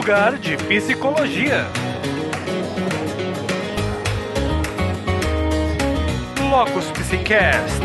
lugar de psicologia. Locus Psicast.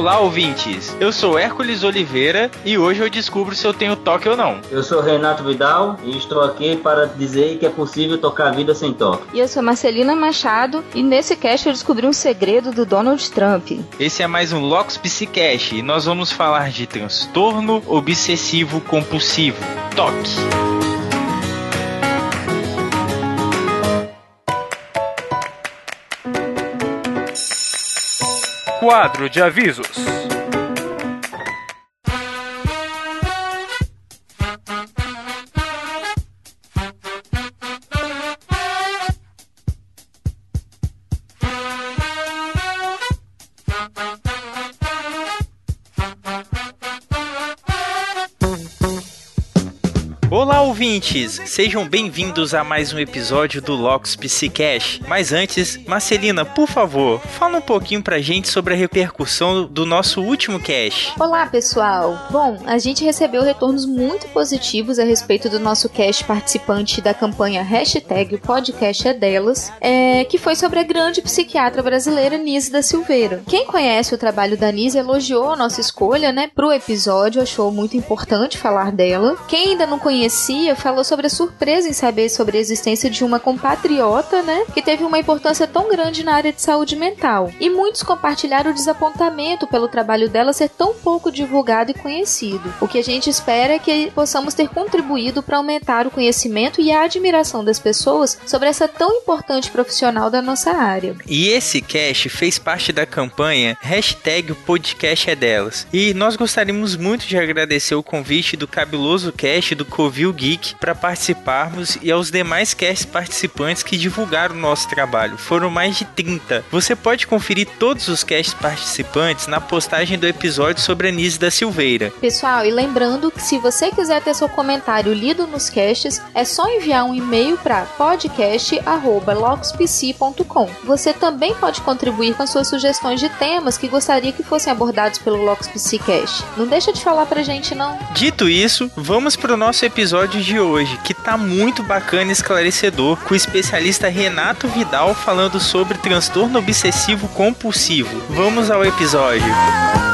Olá, ouvintes! Eu sou Hércules Oliveira e hoje eu descubro se eu tenho toque ou não. Eu sou Renato Vidal e estou aqui para dizer que é possível tocar a vida sem toque. E eu sou Marcelina Machado e nesse cast eu descobri um segredo do Donald Trump. Esse é mais um Locus Psicast e nós vamos falar de transtorno obsessivo compulsivo. Toque! Quadro de avisos. Ouvintes! Sejam bem-vindos a mais um episódio do Locus Psicash. Mas antes, Marcelina, por favor, fala um pouquinho pra gente sobre a repercussão do nosso último cast. Olá, pessoal! Bom, a gente recebeu retornos muito positivos a respeito do nosso cast participante da campanha Hashtag Podcast é Delas, é, que foi sobre a grande psiquiatra brasileira Nise da Silveira. Quem conhece o trabalho da Nise elogiou a nossa escolha, né, pro episódio, achou muito importante falar dela. Quem ainda não conhecia falou sobre a surpresa em saber sobre a existência de uma compatriota, né, que teve uma importância tão grande na área de saúde mental. E muitos compartilharam o desapontamento pelo trabalho dela ser tão pouco divulgado e conhecido. O que a gente espera é que possamos ter contribuído para aumentar o conhecimento e a admiração das pessoas sobre essa tão importante profissional da nossa área. E esse cast fez parte da campanha Hashtag Podcast é Delas. E nós gostaríamos muito de agradecer o convite do cabuloso cast do Covil Geek para participarmos e aos demais cast participantes que divulgaram o nosso trabalho. Foram mais de 30. Você pode conferir todos os cast participantes na postagem do episódio sobre a Nise da Silveira. Pessoal, e lembrando que se você quiser ter seu comentário lido nos casts, é só enviar um e-mail para podcast@loxpc.com. Você também pode contribuir com as suas sugestões de temas que gostaria que fossem abordados pelo Lox Psicast. Não deixa de falar pra gente não. Dito isso, vamos pro nosso episódio de hoje, que tá muito bacana e esclarecedor, com o especialista Renato Vidal falando sobre transtorno obsessivo compulsivo. Vamos ao episódio.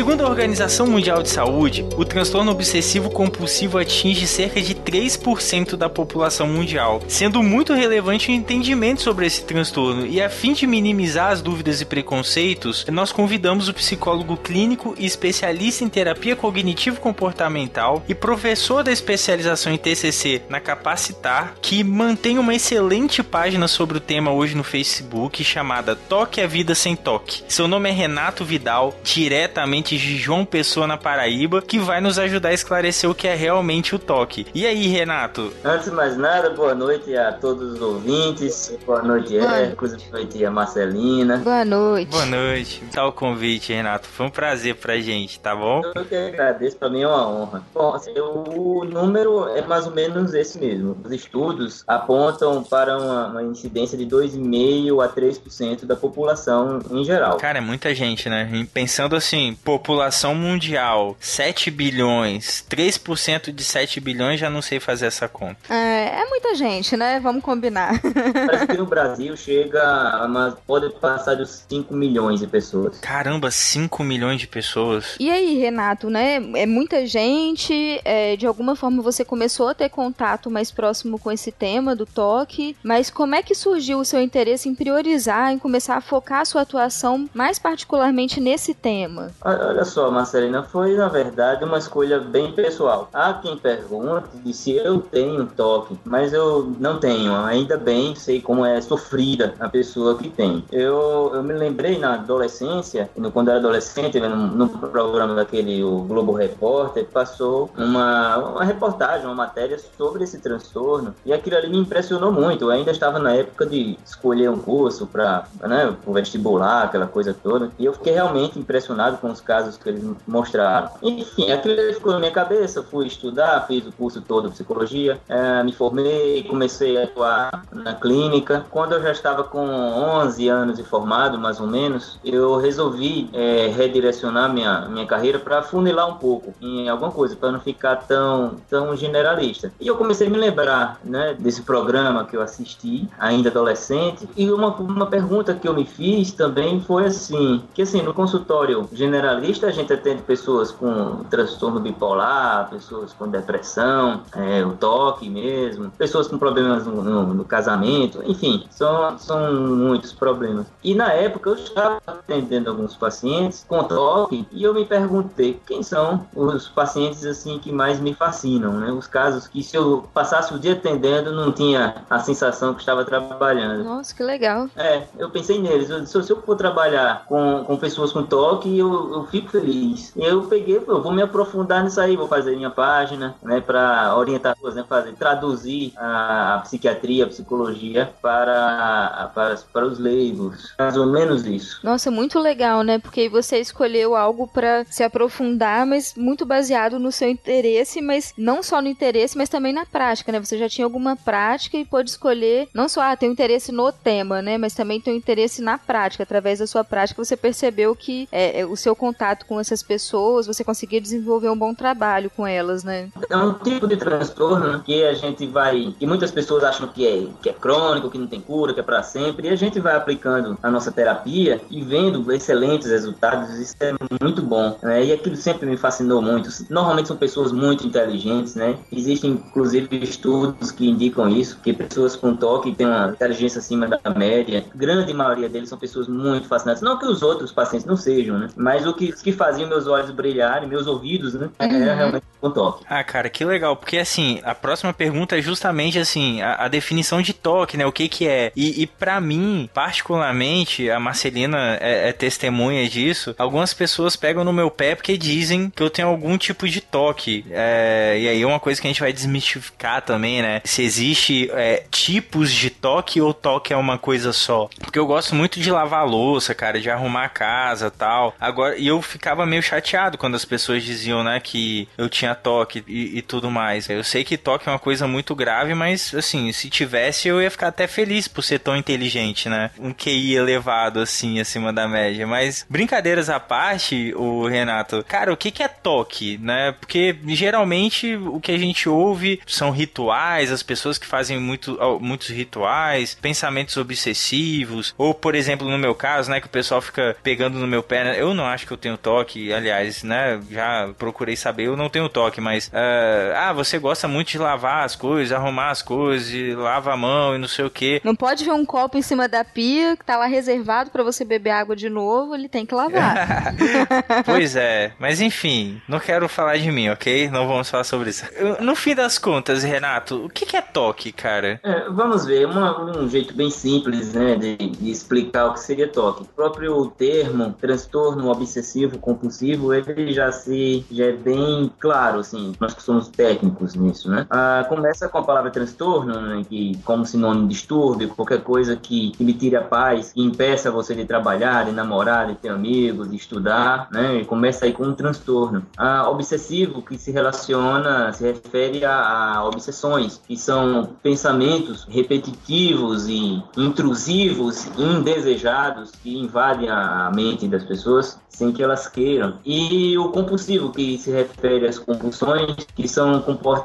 Segundo a Organização Mundial de Saúde, o transtorno obsessivo compulsivo atinge cerca de 3% da população mundial, sendo muito relevante o entendimento sobre esse transtorno. E a fim de minimizar as dúvidas e preconceitos, nós convidamos o psicólogo clínico e especialista em terapia cognitivo-comportamental e professor da especialização em TCC na Capacitar, que mantém uma excelente página sobre o tema hoje no Facebook chamada Toque a Vida Sem Toque. Seu nome é Renato Vidal, diretamente de João Pessoa na Paraíba, que vai nos ajudar a esclarecer o que é realmente o toque. E aí, Renato? Antes de mais nada, boa noite a todos os ouvintes. Boa noite, Hércules. Boa noite a Marcelina. Boa noite. Boa noite. Tá o convite, Renato. Foi um prazer pra gente, tá bom? Eu que agradeço, pra mim é uma honra. Bom, assim, o número é mais ou menos esse mesmo. Os estudos apontam para uma, uma incidência de 2,5% a 3% da população em geral. Cara, é muita gente, né? E pensando assim, população mundial, 7 bilhões, 3% de 7 bilhões, já não sei fazer essa conta. É, é muita gente, né? Vamos combinar. Parece que no Brasil chega a uma, pode passar dos 5 milhões de pessoas. Caramba, 5 milhões de pessoas. E aí, Renato, né? É muita gente, é, de alguma forma você começou a ter contato mais próximo com esse tema do toque, mas como é que surgiu o seu interesse em priorizar, em começar a focar a sua atuação mais particularmente nesse tema? Olha só, Marcelina, foi na verdade uma escolha bem pessoal. Há quem pergunte se eu tenho toque, mas eu não tenho. Ainda bem, sei como é sofrida a pessoa que tem. Eu, eu me lembrei na adolescência, quando eu era adolescente, no, programa daquele o Globo Repórter, passou uma, uma reportagem, uma matéria sobre esse transtorno e aquilo ali me impressionou muito. Eu ainda estava na época de escolher um curso para né, o vestibular, aquela coisa toda, e eu fiquei realmente impressionado com os casos que eles mostraram. Enfim, aquilo ficou na minha cabeça, fui estudar, fiz o curso todo de psicologia, é, me formei, comecei a atuar na clínica. Quando eu já estava com 11 anos de formado, mais ou menos, eu resolvi é, redirecionar minha, minha carreira para funilar um pouco em alguma coisa, para não ficar tão, tão generalista. E eu comecei a me lembrar né, desse programa que eu assisti, ainda adolescente, e uma, uma pergunta que eu me fiz também foi assim, que assim, no consultório generalista a gente atende pessoas com transtorno bipolar, pessoas com depressão, é, o toque mesmo, pessoas com problemas no, no, no casamento, enfim, são, são muitos problemas. E na época eu estava atendendo alguns pacientes com toque e eu me perguntei quem são os pacientes assim que mais me fascinam, né? Os casos que se eu passasse o dia atendendo não tinha a sensação que estava trabalhando. Nossa, que legal. É, eu pensei neles. Eu, se, eu for trabalhar com, com pessoas com toque, eu, eu fico feliz. Eu peguei, eu vou me aprofundar nisso aí, vou fazer minha página, né, para orientar né, fazer, traduzir a, a psiquiatria, a psicologia para, para, para os leigos. Mais ou menos isso. Nossa, muito legal, né? Porque você escolheu algo para se aprofundar, mas muito baseado no seu interesse, mas não só no interesse, mas também na prática, né? Você já tinha alguma prática e pôde escolher, não só ah, tem um interesse no tema, né? Mas também tem um interesse na prática. Através da sua prática, você percebeu que é, é, o seu contato com essas pessoas, você conseguia desenvolver um bom trabalho com elas, né? É um tipo de transtorno que a gente vai. que muitas pessoas acham que é, que é crônico, que não tem cura, que é para sempre, e a gente vai aplicando a nossa terapia e vendo excelentes resultados, isso é muito bom. Né? E aquilo sempre me fascinou muito. Normalmente são pessoas muito inteligentes, né? Existem, inclusive, estudos que indicam isso, que pessoas com toque têm uma inteligência acima da média. Grande maioria deles são pessoas muito fascinantes. Não que os outros pacientes não sejam, né? Mas o que, que fazia meus olhos brilharem, meus ouvidos, né? É uhum. É realmente com toque. Ah, cara, que legal. Porque, assim, a próxima pergunta é justamente, assim, a, a definição de toque, né? O que que é. E, e para mim, particularmente, a Marcelina é, é testemunha disso. Algumas pessoas pegam no meu pé porque dizem que eu tenho algum tipo de toque. É, e aí é uma coisa que a gente vai desmistificar também, né? Se existe é, tipos de toque ou toque é uma coisa só. Porque eu gosto muito de lavar louça, cara, de arrumar a casa tal. Agora, e eu ficava meio chateado quando as pessoas diziam, né, que eu tinha toque e, e tudo mais. Eu sei que toque é uma coisa muito grave, mas assim, se tivesse eu ia ficar até feliz por ser tão inteligente, né? Um QI elevado assim, acima da média. Mas brincadeiras à parte, o Renato, cara, o que, que é toque, né? Porque geralmente o que a gente ouve são rituais, as pessoas que fazem muito, muitos rituais, pensamentos obsessivos, ou por exemplo, no meu caso, né, que o pessoal fica pegando no meu pé, né? eu não acho que eu tenho toque, aliás, né, já procurei saber, eu não tenho toque, mas uh, ah, você gosta muito de lavar as coisas, arrumar as coisas, e lava a mão e não sei o que. Não pode ver um copo em cima da pia que tá lá reservado para você beber água de novo, ele tem que lavar. pois é, mas enfim, não quero falar de mim, ok? Não vamos falar sobre isso. No fim das contas, Renato, o que é toque, cara? É, vamos ver, uma, um jeito bem simples, né, de, de, explicar o que seria toque. O próprio termo transtorno obsessivo compulsivo, ele já se já é bem claro, assim, nós que somos técnicos nisso, né? Ah, começa com a palavra transtorno, né, que como sinônimo de distúrbio, qualquer coisa que, que lhe tire a paz, que impeça você de trabalhar, de namorar, de ter amigos, de estudar, né? E começa aí com um transtorno. Ah, obsessivo, que se relaciona, se refere a, a obsessões, que são pensamentos repetitivos e intrusivos, indesejados, que invadem a mente das pessoas sem que elas queiram. E o compulsivo, que se refere às compulsões, que são comportamentos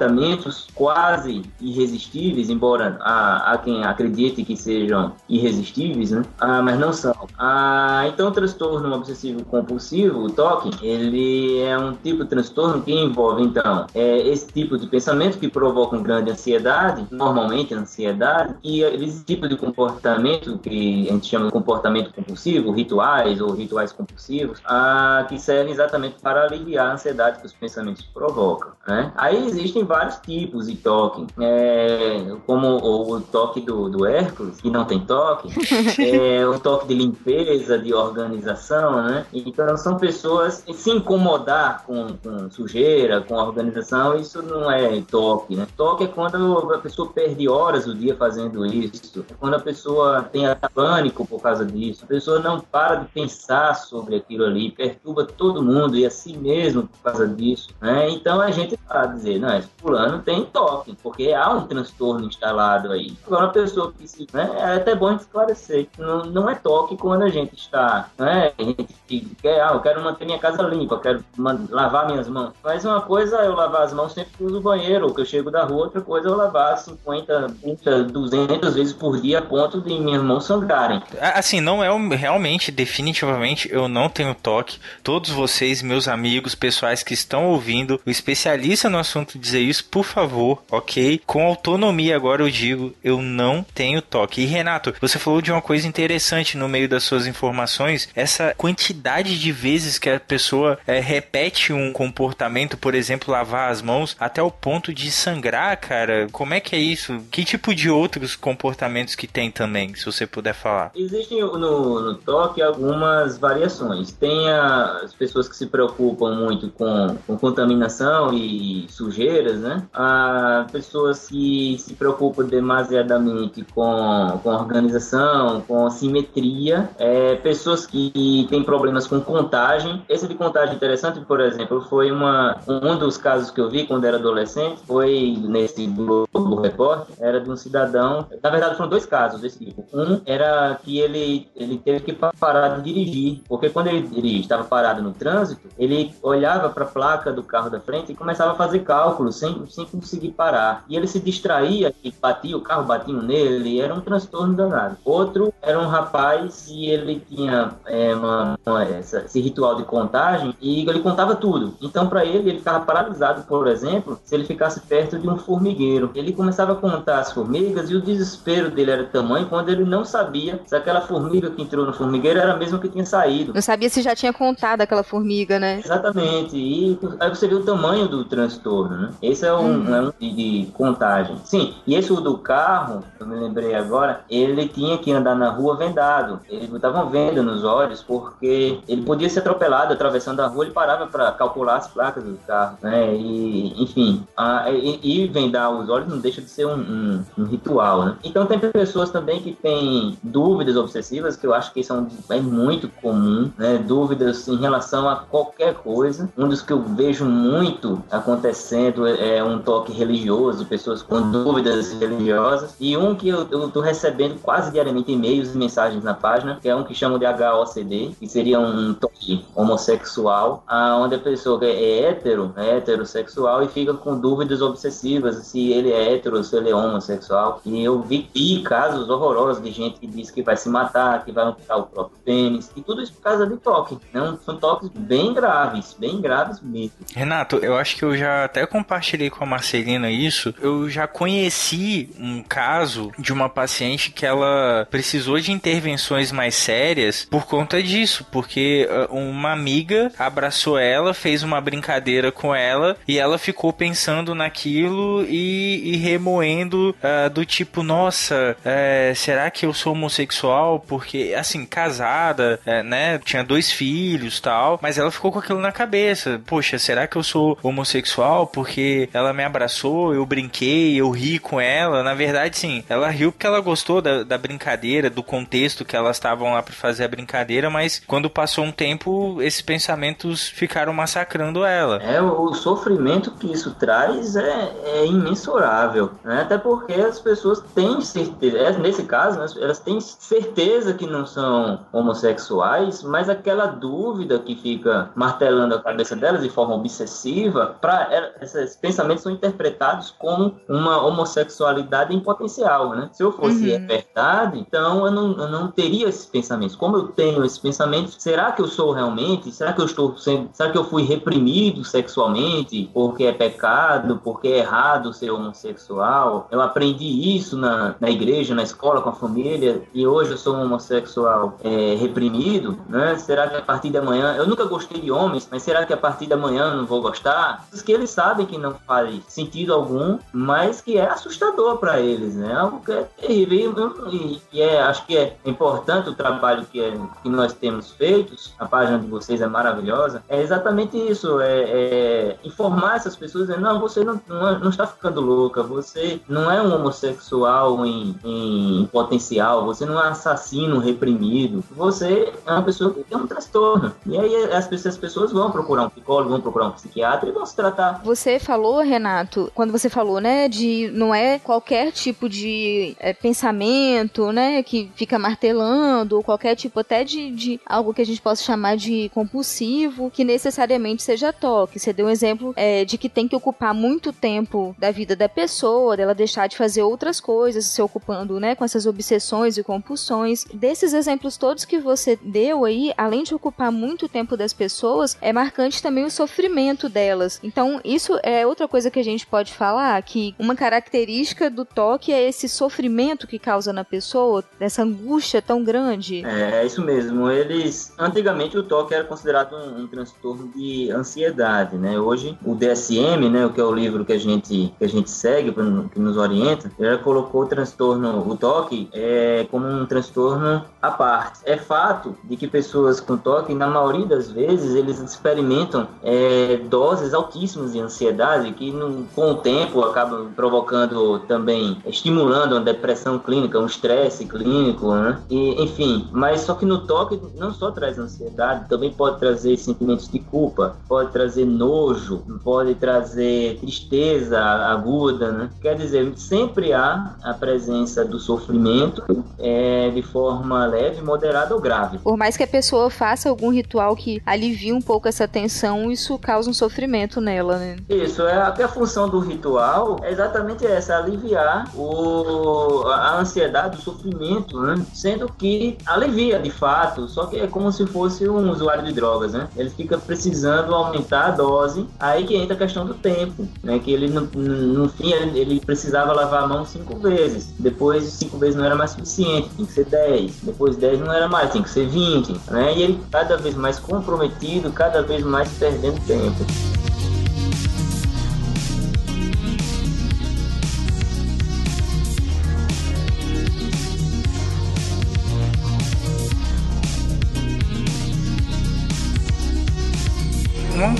quase irresistíveis, embora há, há quem acredite que sejam irresistíveis, né? Ah, mas não são. Ah, então, o transtorno obsessivo compulsivo, o TOC, ele é um tipo de transtorno que envolve, então, é, esse tipo de pensamento que provocam grande ansiedade, normalmente ansiedade, e esse tipo de comportamento que a gente chama de comportamento compulsivo, rituais ou rituais compulsivos, ah, que servem exatamente para aliviar a ansiedade que os pensamentos provocam provoca. Né? Aí existem vários tipos de toque, é, como o, o, toque do, do Hércules, que não tem toque, é, o toque de limpeza, de organização, né? Então são pessoas se incomodar com, com sujeira, com organização, isso não é toque, né? Toque é quando a pessoa perde horas do dia fazendo isso, é quando a pessoa tem pânico por causa disso, a pessoa não para de pensar sobre aquilo ali, perturba todo mundo e a si mesmo por causa disso, né? Então a gente a dizer, não, esse fulano tem toque, porque há um transtorno instalado aí. Agora, uma pessoa que se. Né, é até bom esclarecer. Não, não é toque quando a gente está. Né, a gente quer, ah, eu quero manter minha casa limpa, eu quero lavar minhas mãos. Mas uma coisa é eu lavar as mãos sempre que uso o banheiro, ou que eu chego da rua, outra coisa é eu lavar 50, 30, 200 vezes por dia a ponto de minhas mãos sangrarem. Assim, não é realmente, definitivamente, eu não tenho toque. Todos vocês, meus amigos, pessoais que estão ouvindo, o especialista no assunto dizer isso, por favor, ok? Com autonomia agora eu digo, eu não tenho toque. E Renato, você falou de uma coisa interessante no meio das suas informações, essa quantidade de vezes que a pessoa é, repete um comportamento, por exemplo, lavar as mãos, até o ponto de sangrar, cara. Como é que é isso? Que tipo de outros comportamentos que tem também, se você puder falar? Existem no, no toque algumas variações. Tem as pessoas que se preocupam muito com, com contaminação e sujeiras, né? A pessoas que se preocupam demasiadamente com, com organização, com simetria, é, pessoas que têm problemas com contagem. Esse de contagem interessante, por exemplo, foi uma, um dos casos que eu vi quando era adolescente, foi nesse Globo Repórter, era de um cidadão, na verdade foram dois casos desse tipo. Um era que ele, ele teve que parar de dirigir, porque quando ele estava parado no trânsito, ele olhava para a placa do carro da frente e começava a fazer cálculos sem, sem conseguir parar. E ele se distraía e batia, o carro batia nele, era um transtorno danado. Outro era um rapaz e ele tinha é, uma, uma, essa, esse ritual de contagem e ele contava tudo. Então, para ele, ele ficava paralisado, por exemplo, se ele ficasse perto de um formigueiro. Ele começava a contar as formigas e o desespero dele era tamanho quando ele não sabia se aquela formiga que entrou no formigueiro era a mesma que tinha saído. Não sabia se já tinha contado aquela formiga, né? Exatamente. E aí você vê o tamanho do transtorno, né? Esse é um, uhum. é um de, de, contagem. Sim, e esse do carro, eu me lembrei agora, ele tinha que andar na rua vendado. Ele estava vendo nos olhos porque ele podia ser atropelado atravessando a rua, ele parava para calcular as placas do carro, né? E, enfim, a, e, e, vendar os olhos não deixa de ser um, um, um, ritual, né? Então tem pessoas também que têm dúvidas obsessivas, que eu acho que são é muito comum, né? Dúvidas em relação a qualquer coisa. Um dos que eu vejo muito acontecendo é um toque religioso, pessoas com dúvidas religiosas. E um que eu, estou recebendo quase diariamente e-mails e mensagens na página, que é um que chamam de HOCD, que seria um toque homossexual, onde a pessoa é hétero, é heterossexual e fica com dúvidas obsessivas se ele é hétero, se ele é homossexual. E eu vi, vi casos horrorosos de gente que diz que vai se matar, que vai amputar o próprio pênis, e tudo isso por causa de toque. Né? São toques bem graves, bem graves mesmo. Renato, eu acho que eu já até compartilhei com a Marcelina isso. Eu já conheci um caso de uma paciente que ela precisou de intervenções mais sérias por conta disso, porque ah, uma amiga abraçou ela, fez uma brincadeira com ela e ela ficou pensando naquilo e, e remoendo uh, do tipo, nossa, é, será que eu sou homossexual? Porque, assim, casada, é, né, tinha dois filhos tal, mas ela ficou com aquilo na cabeça. Poxa, será que eu sou homossexual? Porque ela me abraçou, eu brinquei, eu ri com ela. Na verdade, sim, ela riu porque ela gostou da, da brincadeira, do contexto que elas estavam lá para fazer a brincadeira, mas quando passou um tempo, esses pensamentos ficaram massacrando ela. É, o sofrimento que isso traz é, é imensurável, né? Até porque as pessoas têm certeza, é, nesse caso, né, elas têm certeza que não são homossexuais, mas aquela dúvida que fica martelando a cabeça delas de forma obsessiva, para esses pensamentos são interpretados como uma homossexualidade em potencial, né? Se eu fosse uhum. verdade, então eu não, eu não teria esses pensamentos. Como eu tenho esses pensamentos, será que eu sou realmente? Será que eu estou sendo, será que eu fui reprimido sexualmente porque é pecado, porque é errado ser homossexual? Eu aprendi isso na, na igreja, na escola, com a família, e hoje eu sou um homossexual é, reprimido, né? Será que a partir de amanhã, eu nunca gostei de homens, mas será que a partir de amanhã eu não vou gostar, que eles sabem que não faz sentido algum, mas que é assustador para eles, né? Algo que é terrível. E, e, é, acho que é importante o trabalho que, é, que nós temos feito, a página de vocês é maravilhosa, é exatamente isso, é, é informar essas pessoas, não, você não, não, não, está ficando louca, você não é um homossexual em, em potencial, você não é um assassino reprimido, você é uma pessoa que tem um transtorno. E aí as as pessoas vão procurar um psicólogo, vão procurar um psiquiatra e vão se tratar. Você falou, Renato, quando você falou, né, de não é qualquer tipo de é, pensamento, né, que fica martelando, ou qualquer tipo até de, de algo que a gente possa chamar de compulsivo, que necessariamente seja toque. Você deu um exemplo é, de que tem que ocupar muito tempo da vida da pessoa, dela deixar de fazer outras coisas, se ocupando, né, com essas obsessões e compulsões. Desses exemplos todos que você deu aí, além de ocupar muito tempo das pessoas, é marcante também o sofrimento delas. Então, isso é outra coisa que a gente pode falar, que uma característica do toque é esse sofrimento que causa na pessoa, essa angústia tão grande. É, é isso mesmo. Eles, antigamente o toque era considerado um, um transtorno de ansiedade, né? Hoje o DSM, né, o que é o livro que a gente que a gente segue, que nos orienta, ele colocou o transtorno, o toque, é, como um transtorno à parte. É fato de que pessoas com toque, na maioria das vezes, eles experimentam é, doses altíssimas de ansiedade que, no, com o tempo, acabam provocando também, estimulando uma depressão clínica, um estresse clínico, né? E, enfim, mas só que no toque não só traz ansiedade, também pode trazer sentimentos de culpa, pode trazer nojo, pode trazer tristeza aguda, né? Quer dizer, sempre há a presença do sofrimento é, de forma leve, moderada ou grave. Por mais que a pessoa faça algum ritual que alivie um pouco essa tensão, isso causa um sofrimento nela, né? Isso, é até a função do ritual é exatamente essa, aliviar o, a ansiedade, o sofrimento, né? Sendo que alivia de fato, só que é como se fosse um usuário de drogas, né? Ele fica precisando aumentar a dose, aí que entra a questão do tempo, né? Que ele, no, no fim, ele, ele precisava lavar a mão cinco vezes, depois cinco vezes não era mais suficiente, tem que ser dez, depois dez não era mais, tem que ser vinte, né? E ele cada vez mais comprometido, cada vez mais perdendo tempo.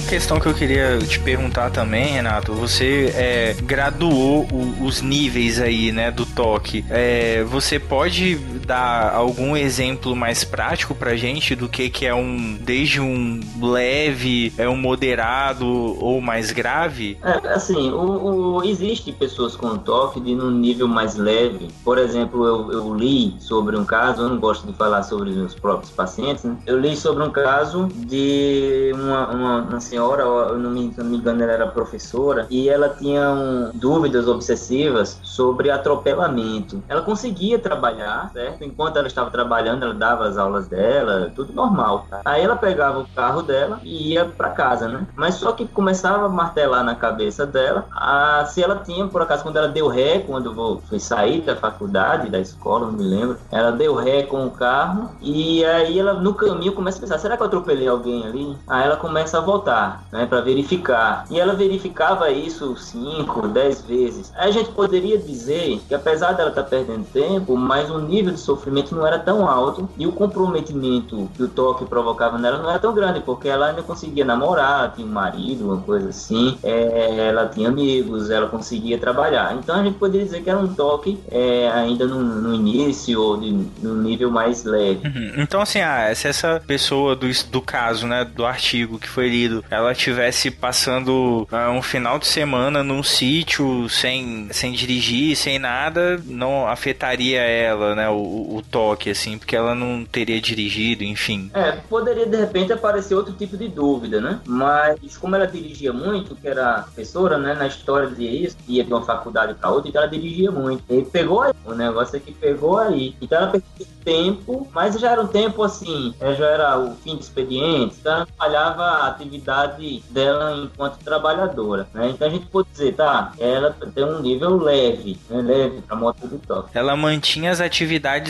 Questão que eu queria te perguntar também, Renato, você é, graduou o, os níveis aí, né, do toque. É, você pode dar algum exemplo mais prático pra gente do que que é um, desde um leve, é um moderado ou mais grave? É, assim, o, o, existe pessoas com toque de um nível mais leve. Por exemplo, eu, eu li sobre um caso, eu não gosto de falar sobre os meus próprios pacientes, né? Eu li sobre um caso de uma, uma uma senhora, eu não me, não me engano, ela era professora, e ela tinha um, dúvidas obsessivas sobre atropelamento. Ela conseguia trabalhar, certo? Enquanto ela estava trabalhando, ela dava as aulas dela, tudo normal. Aí ela pegava o carro dela e ia para casa, né? Mas só que começava a martelar na cabeça dela a, se ela tinha, por acaso, quando ela deu ré, quando vou, foi sair da faculdade, da escola, não me lembro, ela deu ré com o carro e aí ela no caminho começa a pensar, será que eu atropelei alguém ali? Aí ela começa a voltar, né, para verificar. E ela verificava isso 5, 10 vezes. Aí a gente poderia dizer que apesar dela estar tá perdendo tempo, mas o nível de sofrimento não era tão alto e o comprometimento que o toque provocava nela não era tão grande, porque ela ainda conseguia namorar, tinha um marido, uma coisa assim, é, ela tinha amigos, ela conseguia trabalhar. Então a gente poderia dizer que era um toque é, ainda no, no, início ou de, no nível mais leve. Uhum. Então assim, ah, se essa pessoa do, do caso, né, do artigo que foi lido, ela tivesse passando uh, um final de semana num sítio sem, sem dirigir, sem nada, não afetaria ela, né, o, o toque, assim, porque ela não teria dirigido, enfim. É, poderia de repente aparecer outro tipo de dúvida, né? Mas como ela dirigia muito, que era professora, né, na história de isso, ia de uma faculdade para outra, então ela dirigia muito. E pegou aí, o negócio é que pegou aí. Então ela perdeu tempo, mas já era um tempo assim, já era o fim de expediente, então ela falhava a atividade dela enquanto trabalhadora, né? Então a gente pode dizer, tá, ela tem um nível leve, né? leve para moto de toque. Ela mantinha as atividades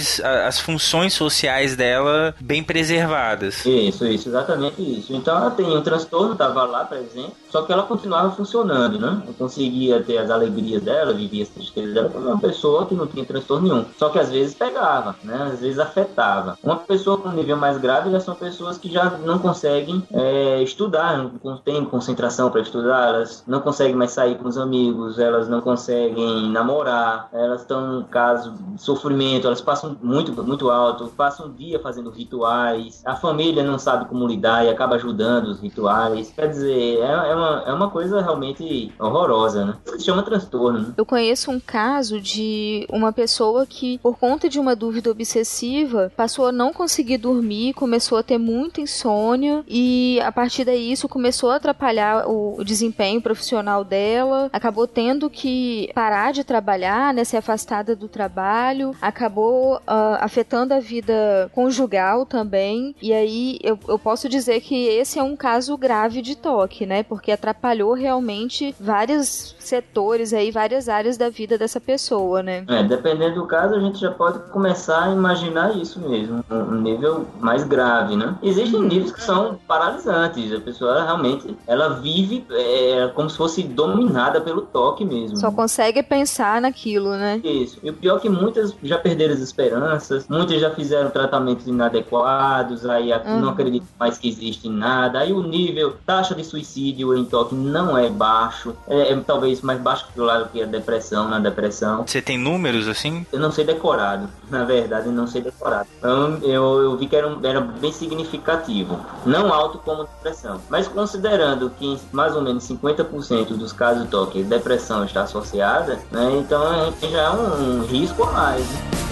as funções sociais dela bem preservadas. Isso, isso, exatamente isso. Então ela tem um transtorno, estava lá presente, só que ela continuava funcionando, né? Eu conseguia ter as alegrias dela, vivia as tristezas dela como uma pessoa que não tinha transtorno nenhum. Só que às vezes pegava, né? Às vezes afetava. Uma pessoa com nível mais grave já são pessoas que já não conseguem é, estudar, não tem concentração para estudar, elas não conseguem mais sair com os amigos, elas não conseguem namorar, elas estão em caso de sofrimento, elas passam muito, muito alto, passam um dia fazendo rituais, a família não sabe como lidar e acaba ajudando os rituais. Quer dizer, é, é uma, é uma coisa realmente horrorosa, né? Se chama transtorno. Né? Eu conheço um caso de uma pessoa que, por conta de uma dúvida obsessiva, passou a não conseguir dormir, começou a ter muita insônia e a partir daí isso começou a atrapalhar o, o desempenho profissional dela, acabou tendo que parar de trabalhar, né, ser afastada do trabalho, acabou uh, afetando a vida conjugal também. E aí eu, eu posso dizer que esse é um caso grave de toque, né? Porque atrapalhou realmente vários setores aí, várias áreas da vida dessa pessoa, né? É, dependendo do caso, a gente já pode começar a imaginar isso mesmo, um nível mais grave, né? Existem uhum. níveis que são paralisantes, a pessoa realmente, ela vive é, como se fosse dominada pelo toque mesmo. Só consegue pensar naquilo, né? Isso. E o pior é que muitas já perderam as esperanças, muitas já fizeram tratamentos inadequados, aí uhum. não acreditam mais que existe nada, aí o nível, taxa de suicídio em toque não é baixo, é, é talvez mais baixo que, lado que a depressão, na depressão. Você tem números assim? Eu não sei decorado, na verdade, eu não sei decorado. Então, eu, eu vi que era, era bem significativo. Não alto como depressão, mas considerando que mais ou menos 50% dos casos de toque, depressão está associada, né, então já é um, um risco a mais. Né?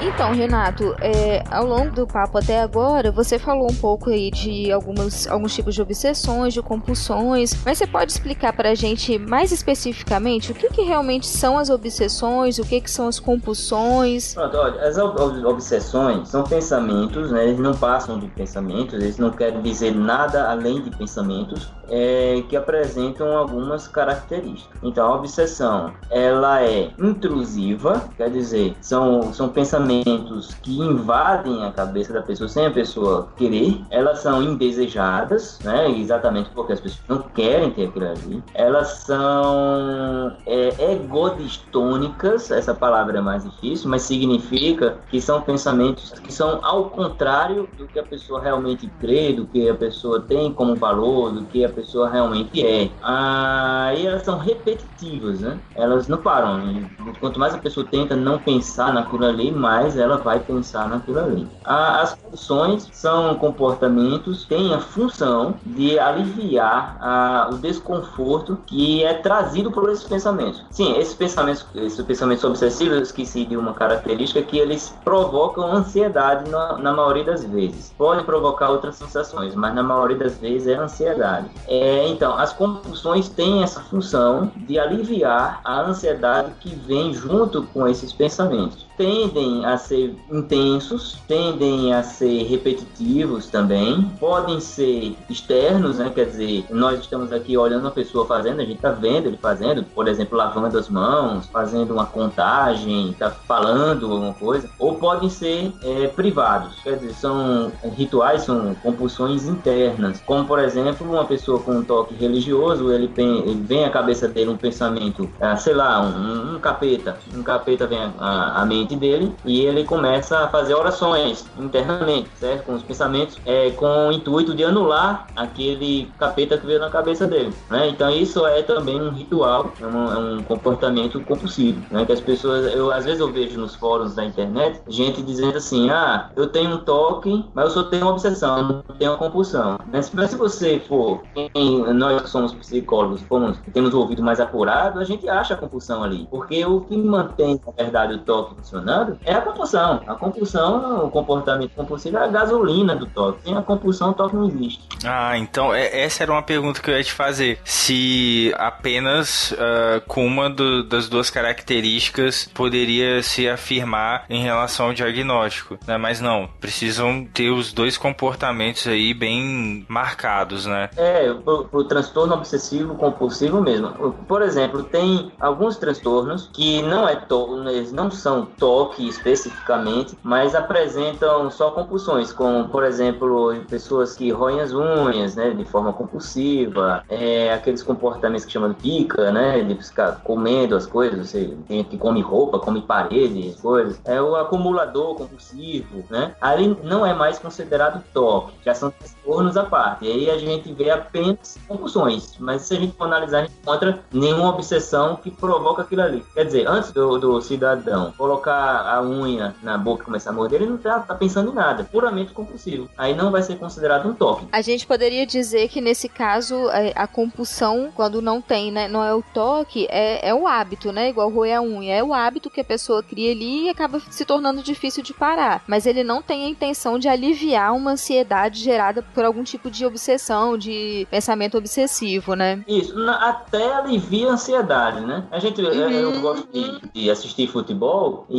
Então, Renato, é, ao longo do papo até agora, você falou um pouco aí de algumas, alguns tipos de obsessões, de compulsões, mas você pode explicar para a gente mais especificamente o que, que realmente são as obsessões, o que, que são as compulsões? Pronto, olha, as obsessões são pensamentos, né? Eles não passam de pensamentos, eles não querem dizer nada além de pensamentos, é, que apresentam algumas características. Então, a obsessão, ela é intrusiva, quer dizer, são, são pensamentos que invadem a cabeça da pessoa sem a pessoa querer. Elas são indesejadas, né? Exatamente porque as pessoas não querem ter aquilo ali. Elas são é, egodistônicas, essa palavra é mais difícil, mas significa que são pensamentos que são ao contrário do que a pessoa realmente crê, do que a pessoa tem como valor, do que a pessoa realmente é. Ah, e elas são repetitivas, né? Elas não param. Né? Quanto mais a pessoa tenta não pensar naquilo ali, mais ela vai pensar naquilo ali. Ah, as funções são comportamentos, têm a função de aliviar ah, o desconforto que é trazido por esses pensamentos. Sim, esses pensamentos, esses pensamentos obsessivos, eu esqueci de uma característica que eles provocam ansiedade na, na maioria das vezes. Podem provocar outras sensações, mas na maioria das vezes é ansiedade. É, então, as compulsões têm essa função de aliviar a ansiedade que vem junto com esses pensamentos tendem a ser intensos, tendem a ser repetitivos também, podem ser externos, né? Quer dizer, nós estamos aqui olhando a pessoa fazendo, a gente está vendo ele fazendo, por exemplo, lavando as mãos, fazendo uma contagem, está falando alguma coisa, ou podem ser é, privados, quer dizer, são rituais, são compulsões internas, como por exemplo, uma pessoa com um toque religioso, ele, ele vem à cabeça dele um pensamento, ah, sei lá, um, um capeta, um capeta vem à mente mente dele e ele começa a fazer orações internamente, certo? Com os pensamentos, é, com o intuito de anular aquele capeta que veio na cabeça dele, né? Então isso é também um ritual, é um, é um comportamento compulsivo, né? Que as pessoas, eu às vezes eu vejo nos fóruns da internet gente dizendo assim, ah, eu tenho um toque, mas eu só tenho uma obsessão, não tenho uma compulsão. Mas, se você for, quem, nós que somos psicólogos, fomos, temos o ouvido mais apurado, a gente acha a compulsão ali, porque o que mantém, na verdade, o toque funcionando, é a compulsão. A compulsão, o comportamento compulsivo é a gasolina do toque. Sem a compulsão, o toque não existe. Ah, então é, essa era uma pergunta que eu ia te fazer. Se apenas uh, com uma do, das duas características poderia se afirmar em relação ao diagnóstico, né? Mas não, precisam ter os dois comportamentos aí bem marcados, né? É, pro, pro transtorno obsessivo compulsivo mesmo. Por exemplo, tem alguns transtornos que não é to eles não são toque especificamente, mas apresentam só compulsões, como por exemplo, pessoas que roem as unhas, né, de forma compulsiva, é, aqueles comportamentos que chamam de pica, né, de ficar comendo as coisas, você tem que come roupa, come parede, coisas. É o acumulador compulsivo, né? Ali não é mais considerado toque, já são transtornos à parte. E aí a gente vê apenas compulsões, mas se a gente for analisar, a gente encontra nenhuma obsessão que provoca aquilo ali. Quer dizer, antes do, do cidadão colocar a unha na boca e começar a morder, ele não tá, tá pensando em nada, puramente compulsivo. Aí não vai ser considerado um toque. A gente poderia dizer que nesse caso é, a compulsão, quando não tem, né, não é o toque, é, é o hábito, né? Igual roer a unha, é o hábito que a pessoa cria ali e acaba se tornando difícil de parar. Mas ele não tem a intenção de aliviar uma ansiedade gerada por algum tipo de obsessão, de pensamento obsessivo, né? Isso, até alivia a ansiedade, né? A gente, uhum. eu gosto de, de, assistir futebol e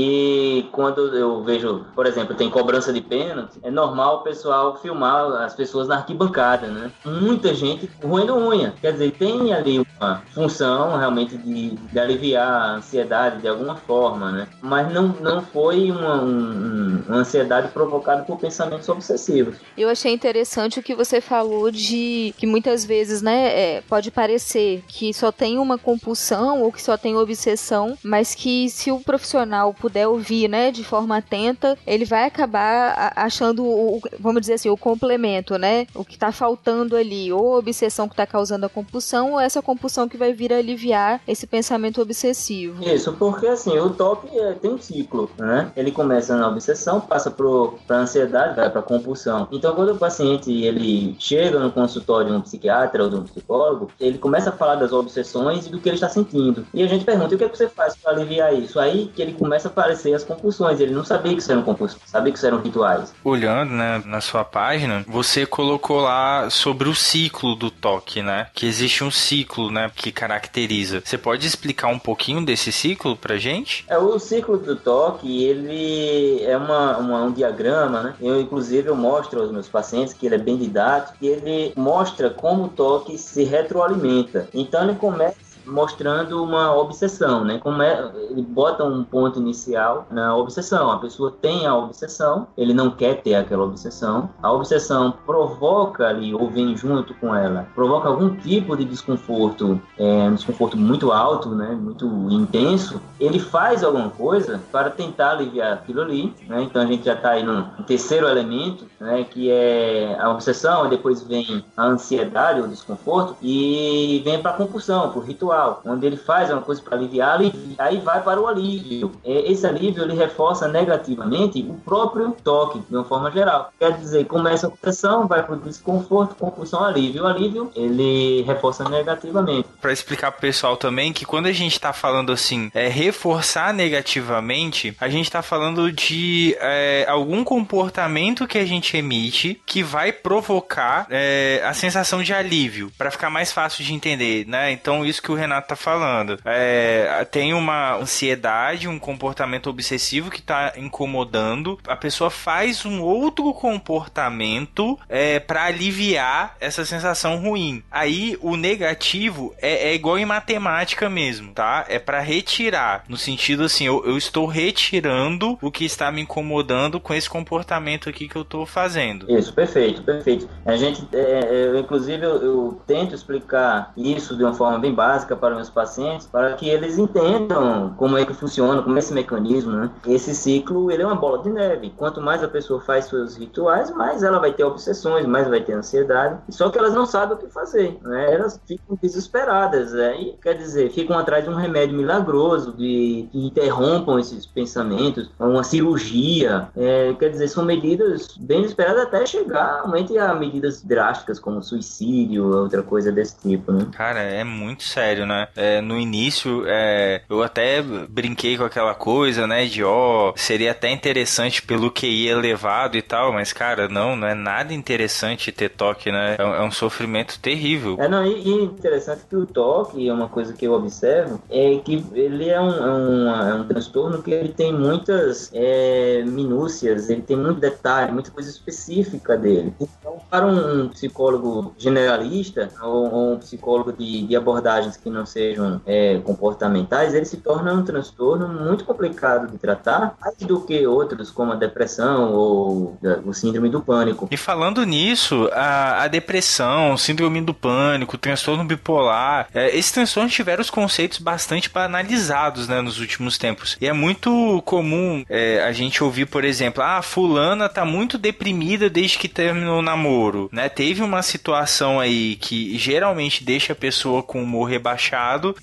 quando eu vejo, por exemplo, tem cobrança de pênalti, é normal o pessoal filmar as pessoas na arquibancada, né? Muita gente roendo unha. Quer dizer, tem ali uma função realmente de, de aliviar a ansiedade de alguma forma, né? Mas não, não foi uma, um, uma ansiedade provocada por pensamentos obsessivos. Eu achei interessante o que você falou de que muitas vezes, né, é, pode parecer que só tem uma compulsão ou que só tem obsessão, mas que se o profissional puder ouvir, né, de forma atenta, ele vai acabar achando, o, vamos dizer assim, o complemento, né, o que está faltando ali, ou a obsessão que está causando a compulsão, ou essa compulsão que vai vir aliviar esse pensamento obsessivo. Isso, porque assim, o toque é, tem um ciclo, né? Ele começa na obsessão, passa para ansiedade, vai para compulsão. Então, quando o paciente ele chega no consultório de um psiquiatra ou de um psicólogo, ele começa a falar das obsessões e do que ele está sentindo. E a gente pergunta: o que, é que você faz para aliviar isso? Aí que ele começa a aparecer as compulsões. Ele não sabia que isso eram compulsões, sabia que isso eram rituais. Olhando, né, na sua página, você colocou lá sobre o ciclo do toque, né? Que existe um ciclo, né, que caracteriza. Você pode explicar um pouquinho desse ciclo pra gente? É o ciclo do toque, ele é uma, uma um diagrama, né? Eu inclusive eu mostro aos meus pacientes que ele é bem didático e ele mostra como o toque se retroalimenta. Então ele começa mostrando uma obsessão, né? Como é, ele bota um ponto inicial na obsessão. A pessoa tem a obsessão, ele não quer ter aquela obsessão. A obsessão provoca ali, ou vem junto com ela, provoca algum tipo de desconforto, é, um desconforto muito alto, né? Muito intenso. Ele faz alguma coisa para tentar aliviar aquilo ali, né? Então a gente já está aí no terceiro elemento, né? Que é a obsessão, e depois vem a ansiedade, o desconforto, e vem para a compulsão, para o ritual onde ele faz uma coisa para aliviar, aí vai para o alívio. É, esse alívio ele reforça negativamente o próprio toque, de uma forma geral. Quer dizer, começa a obsessão, vai para o desconforto, compulsão, alívio. O alívio ele reforça negativamente. Para explicar para o pessoal também que quando a gente está falando assim, é reforçar negativamente, a gente está falando de é, algum comportamento que a gente emite que vai provocar é, a sensação de alívio, para ficar mais fácil de entender, né? Então isso que o Renato tá falando. É, tem uma ansiedade, um comportamento obsessivo que tá incomodando. A pessoa faz um outro comportamento é, para aliviar essa sensação ruim. Aí o negativo é, é igual em matemática mesmo, tá? É para retirar. No sentido assim, eu, eu estou retirando o que está me incomodando com esse comportamento aqui que eu tô fazendo. Isso, perfeito, perfeito. A gente, é, é inclusive, eu, eu tento explicar isso de uma forma bem básica básica para meus pacientes, para que eles entendam como é que funciona, como é esse mecanismo, né? Esse ciclo, ele é uma bola de neve. Quanto mais a pessoa faz seus rituais, mais ela vai ter obsessões, mais vai ter ansiedade. Só que elas não sabem o que fazer, né? Elas ficam desesperadas, né? E, quer dizer, ficam atrás de um remédio milagroso de, que interrompam esses pensamentos, uma cirurgia, é, quer dizer, são medidas bem esperadas até chegar realmente a medidas drásticas como suicídio, outra coisa desse tipo, né? Cara, é muito sério sério, né? É, no início, é, eu até brinquei com aquela coisa, né? De ó, oh, seria até interessante pelo QI elevado e tal, mas cara, não, não é nada interessante ter toque, né? É, é um sofrimento terrível. É, não, e, e interessante que o toque, é uma coisa que eu observo, é que ele é um, é um, é um transtorno que ele tem muitas é, minúcias, ele tem muito detalhe, muita coisa específica dele. Então, para um psicólogo generalista ou, ou um psicólogo de, de, abordagens que não sejam é, comportamentais, ele se torna um transtorno muito complicado de tratar, mais do que outros, como a depressão ou o síndrome do pânico. E falando nisso, a, a depressão, síndrome do pânico, transtorno bipolar, é, esses transtornos tiveram os conceitos bastante banalizados né, nos últimos tempos. E é muito comum é, a gente ouvir, por exemplo, ah, fulana tá muito deprimida desde que terminou o namoro, né? Teve uma situação aí que geralmente deixa a pessoa com humor rebaixado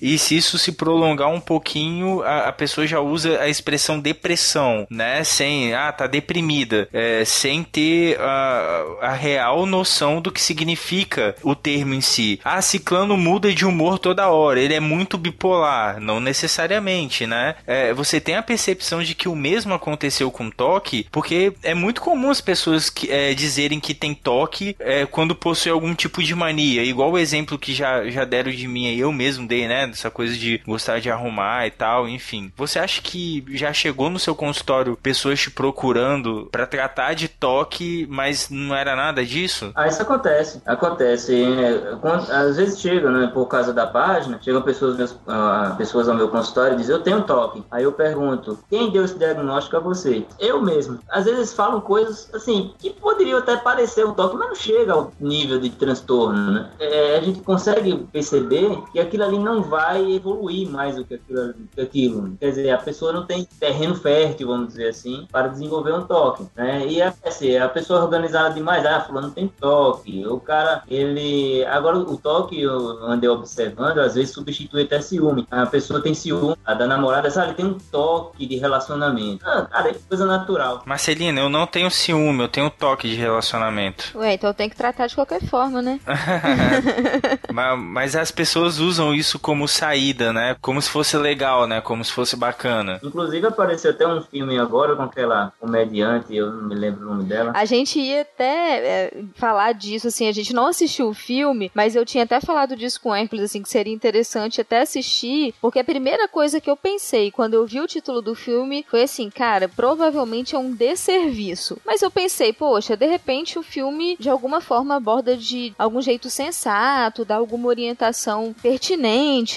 e se isso se prolongar um pouquinho, a, a pessoa já usa a expressão depressão, né? Sem, ah, tá deprimida, é, sem ter a, a real noção do que significa o termo em si. Ah, ciclano muda de humor toda hora, ele é muito bipolar, não necessariamente, né? É, você tem a percepção de que o mesmo aconteceu com toque, porque é muito comum as pessoas que, é, dizerem que tem toque é, quando possui algum tipo de mania, igual o exemplo que já, já deram de mim aí, eu mesmo dei, né? Dessa coisa de gostar de arrumar e tal, enfim. Você acha que já chegou no seu consultório pessoas te procurando para tratar de toque, mas não era nada disso? Ah, isso acontece. Acontece. É, às vezes chega, né? Por causa da página, chegam pessoas, meus, uh, pessoas ao meu consultório e dizem, eu tenho toque. Aí eu pergunto, quem deu esse diagnóstico a você? Eu mesmo. Às vezes falam coisas, assim, que poderiam até parecer um toque, mas não chega ao nível de transtorno, né? É, a gente consegue perceber que aquilo ali não vai evoluir mais do que aquilo, que aquilo. Quer dizer, a pessoa não tem terreno fértil, vamos dizer assim, para desenvolver um toque, né? E é, assim, a pessoa organizada demais, ah, fulano tem toque. O cara, ele... Agora, o toque, eu andei observando, às vezes substitui até ciúme. A pessoa tem ciúme a da namorada, sabe? Tem um toque de relacionamento. Ah, cara, é coisa natural. Marcelina, eu não tenho ciúme, eu tenho toque de relacionamento. Ué, então tem que tratar de qualquer forma, né? mas, mas, as pessoas usam isso como saída, né? Como se fosse legal, né? Como se fosse bacana. Inclusive apareceu até um filme agora com aquela comediante, eu não me lembro o nome dela. A gente ia até é, falar disso, assim, a gente não assistiu o filme, mas eu tinha até falado disso com o Hércules, assim, que seria interessante até assistir, porque a primeira coisa que eu pensei quando eu vi o título do filme foi assim, cara, provavelmente é um desserviço. Mas eu pensei, poxa, de repente o filme de alguma forma aborda de algum jeito sensato, dá alguma orientação pertinente,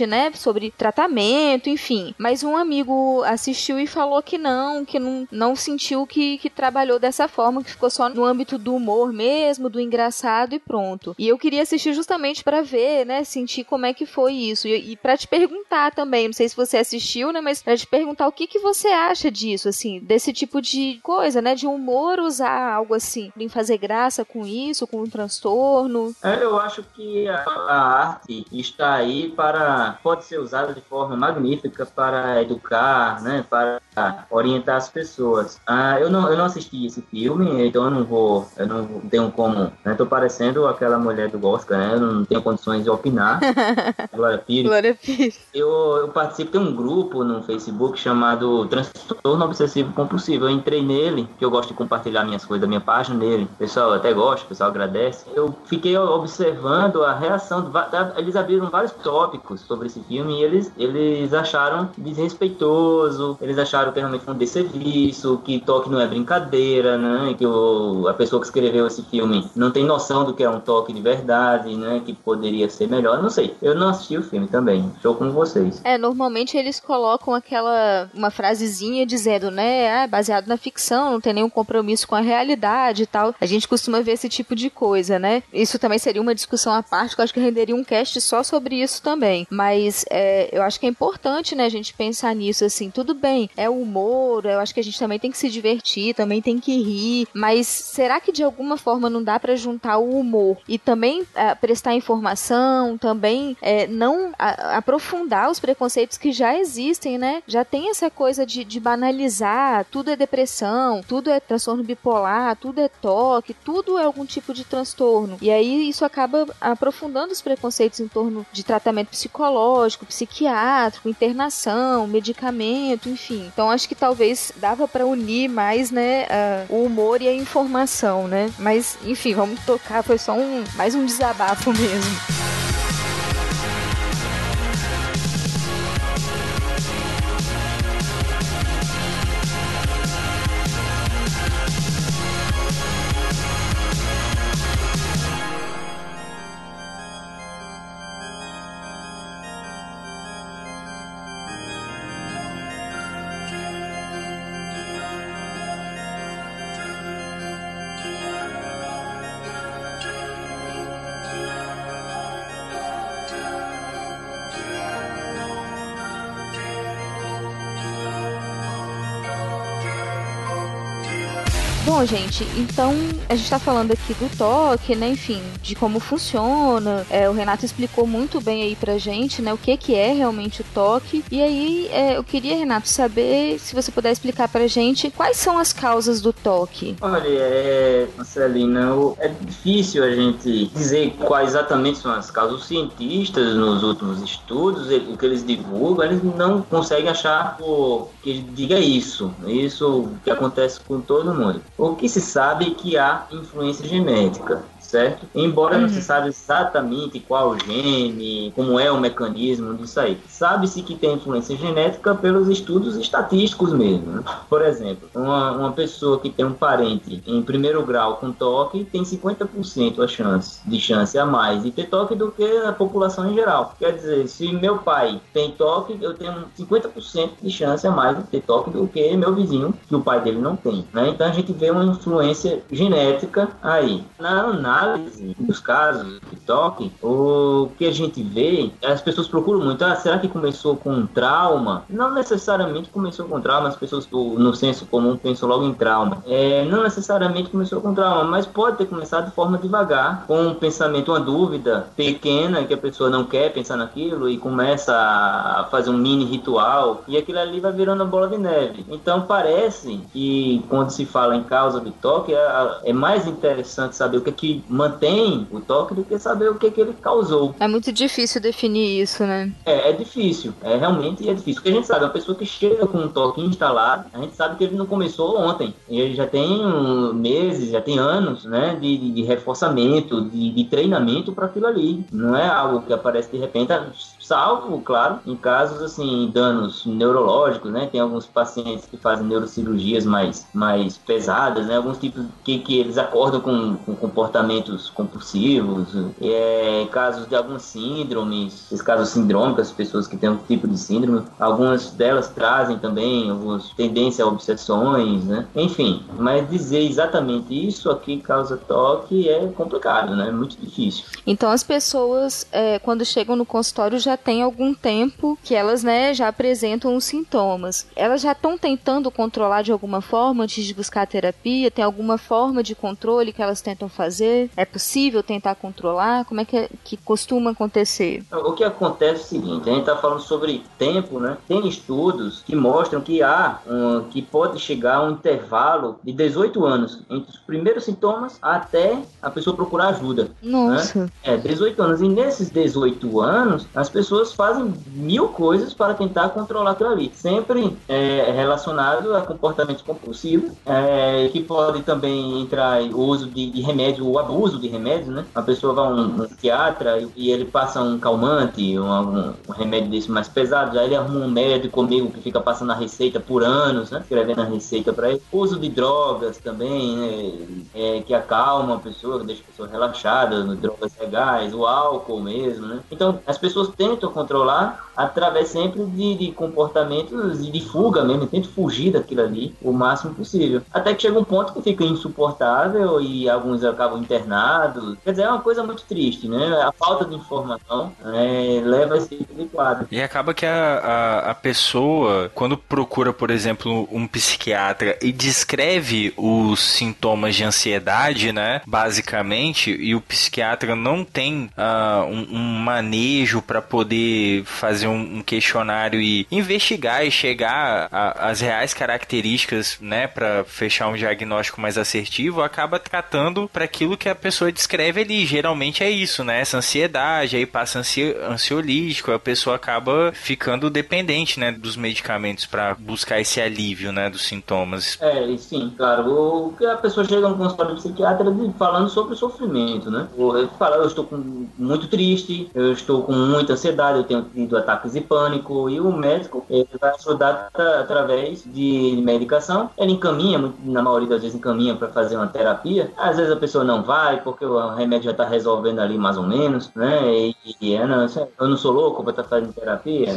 né, sobre tratamento, enfim. Mas um amigo assistiu e falou que não, que não, não sentiu que, que trabalhou dessa forma, que ficou só no âmbito do humor mesmo, do engraçado e pronto. E eu queria assistir justamente para ver, né, sentir como é que foi isso e, e para te perguntar também, não sei se você assistiu, né, mas para te perguntar o que que você acha disso, assim, desse tipo de coisa, né, de humor usar algo assim, em fazer graça com isso, com um transtorno. É, eu acho que a, a arte está aí para pode ser usada de forma magnífica para educar, né, para orientar as pessoas. Ah, eu não eu não assisti esse filme, então eu não vou, eu não tenho como, né, tô parecendo aquela mulher do Oscar, né, eu não tenho condições de opinar. Glória Pires. Glória Pires. Eu, eu participo de um grupo no Facebook chamado Transtorno Obsessivo Compulsivo. Eu entrei nele, que eu gosto de compartilhar minhas coisas da minha página nele. O pessoal até gosta, o pessoal agradece. Eu fiquei observando a reação. Do, eles abriram vários tópicos sobre esse filme e eles, eles acharam desrespeitoso, eles acharam que realmente foi um desserviço, que toque não é brincadeira, né? Que o, a pessoa que escreveu esse filme não tem noção do que é um toque de verdade, né? Que poderia ser melhor. Não sei. Eu não assisti o filme também. Estou com vocês. É, normalmente eles colocam aquela uma frasezinha dizendo, né, ah, baseado na ficção, não tem nenhum compromisso com a realidade e tal. A gente costuma ver esse tipo de coisa, né? Isso também seria uma discussão à parte, que eu acho que renderia um cast só sobre isso também. Mas é, eu acho que é importante, né, a gente pensar nisso, assim, tudo bem, é humor, eu acho que a gente também tem que se divertir, também tem que rir, mas será que de alguma forma não dá para juntar o humor e também é, prestar informação, também é, não a, aprofundar os preconceitos que já existem, né? Já tem essa coisa de, de banalizar, tudo é depressão, tudo é transtorno bipolar, tudo é toque, tudo é algum tipo de transtorno. E aí isso acaba aprofundando os preconceitos em torno de tratamento tratamento psicológico, psiquiátrico, internação, medicamento, enfim. Então acho que talvez dava para unir mais, né, o humor e a informação, né? Mas enfim, vamos tocar, foi só um mais um desabafo mesmo. Bom, gente, então a gente tá falando aqui do toque, né? Enfim, de como funciona. É, o Renato explicou muito bem aí pra gente, né? O que que é realmente o toque. E aí, é, eu queria, Renato, saber se você puder explicar pra gente quais são as causas do toque. Olha, é, Marcelina, é difícil a gente dizer quais exatamente são as causas. Os cientistas, nos últimos estudos, o que eles divulgam, eles não conseguem achar o que diga isso. Isso que acontece com todo mundo. O que se sabe é que há influência genética certo? Embora uhum. não se uhum. saiba exatamente qual gene, como é o mecanismo disso aí. Sabe-se que tem influência genética pelos estudos estatísticos mesmo. Né? Por exemplo, uma, uma pessoa que tem um parente em primeiro grau com toque tem 50% a chance, de chance a mais de ter toque do que a população em geral. Quer dizer, se meu pai tem toque, eu tenho 50% de chance a mais de ter toque do que meu vizinho, que o pai dele não tem. Né? Então a gente vê uma influência genética aí. Na, na análise dos casos de toque, o que a gente vê, as pessoas procuram muito, ah, será que começou com um trauma? Não necessariamente começou com trauma, as pessoas no senso comum pensam logo em trauma. É, não necessariamente começou com trauma, mas pode ter começado de forma devagar, com um pensamento, uma dúvida pequena, que a pessoa não quer pensar naquilo e começa a fazer um mini ritual, e aquilo ali vai virando uma bola de neve. Então parece que quando se fala em causa de toque, é, é mais interessante saber o que, é que mantém o toque do que saber o que, que ele causou. É muito difícil definir isso, né? É, é difícil. É realmente é difícil. Porque a gente sabe, uma pessoa que chega com um toque instalado, a gente sabe que ele não começou ontem. Ele já tem meses, já tem anos, né? De, de, reforçamento, de, de treinamento para aquilo ali. Não é algo que aparece de repente salvo, claro, em casos assim, danos neurológicos, né? Tem alguns pacientes que fazem neurocirurgias mais, mais pesadas, né? Alguns tipos que, que eles acordam com, com comportamentos compulsivos, é, casos de algumas síndromes, esses casos sindrômicos, as pessoas que têm um tipo de síndrome, algumas delas trazem também algumas tendências a obsessões, né? Enfim, mas dizer exatamente isso aqui causa toque é complicado, né? É muito difícil. Então as pessoas, é, quando chegam no consultório, já tem algum tempo que elas, né, já apresentam os sintomas. Elas já estão tentando controlar de alguma forma antes de buscar terapia? Tem alguma forma de controle que elas tentam fazer? É possível tentar controlar? Como é que, que costuma acontecer? O que acontece é o seguinte, a gente está falando sobre tempo, né? Tem estudos que mostram que há um, que pode chegar a um intervalo de 18 anos entre os primeiros sintomas até a pessoa procurar ajuda. Né? Nossa. Né? É, 18 anos. E nesses 18 anos, as pessoas pessoas fazem mil coisas para tentar controlar aquilo ali. Sempre é, relacionado a comportamentos compulsivos, é, que pode também entrar o uso de, de remédio, o abuso de remédios, né? A pessoa vai a um, um psiquiatra e, e, ele passa um calmante, um, um, um, remédio desse mais pesado, aí ele arruma um médico comigo que fica passando a receita por anos, né? Escrevendo a receita para ele. Uso de drogas também, né? É, que acalma a pessoa, que deixa a pessoa relaxada, drogas legais, o álcool mesmo, né? Então, as pessoas tentam tentam controlar através sempre de, de comportamentos de fuga mesmo, tento fugir daquilo ali o máximo possível. Até que chega um ponto que fica insuportável e alguns acabam internados. Quer dizer, é uma coisa muito triste, né? A falta de informação é, leva a esse tipo de quadro. E acaba que a, a, a pessoa, quando procura, por exemplo, um psiquiatra e descreve os sintomas de ansiedade, né? Basicamente, e o psiquiatra não tem uh, um, um manejo para poder fazer um, um questionário e investigar e chegar às reais características, né, para fechar um diagnóstico mais assertivo, acaba tratando para aquilo que a pessoa descreve ali, geralmente é isso, né? Essa ansiedade, aí passa ansi ansiolítico, a pessoa acaba ficando dependente, né, dos medicamentos para buscar esse alívio, né, dos sintomas. É, sim, claro. O que a pessoa chega no consultório psiquiatra falando sobre o sofrimento, né? Fala, eu estou com, muito triste, eu estou com muita ansiedade, eu tenho tido ataques de pânico, e o médico ele vai ajudar através de medicação. Ele encaminha, na maioria das vezes encaminha para fazer uma terapia. Às vezes a pessoa não vai, porque o remédio já está resolvendo ali mais ou menos, né? E, e é, não, eu não sou louco para estar tá fazendo terapia.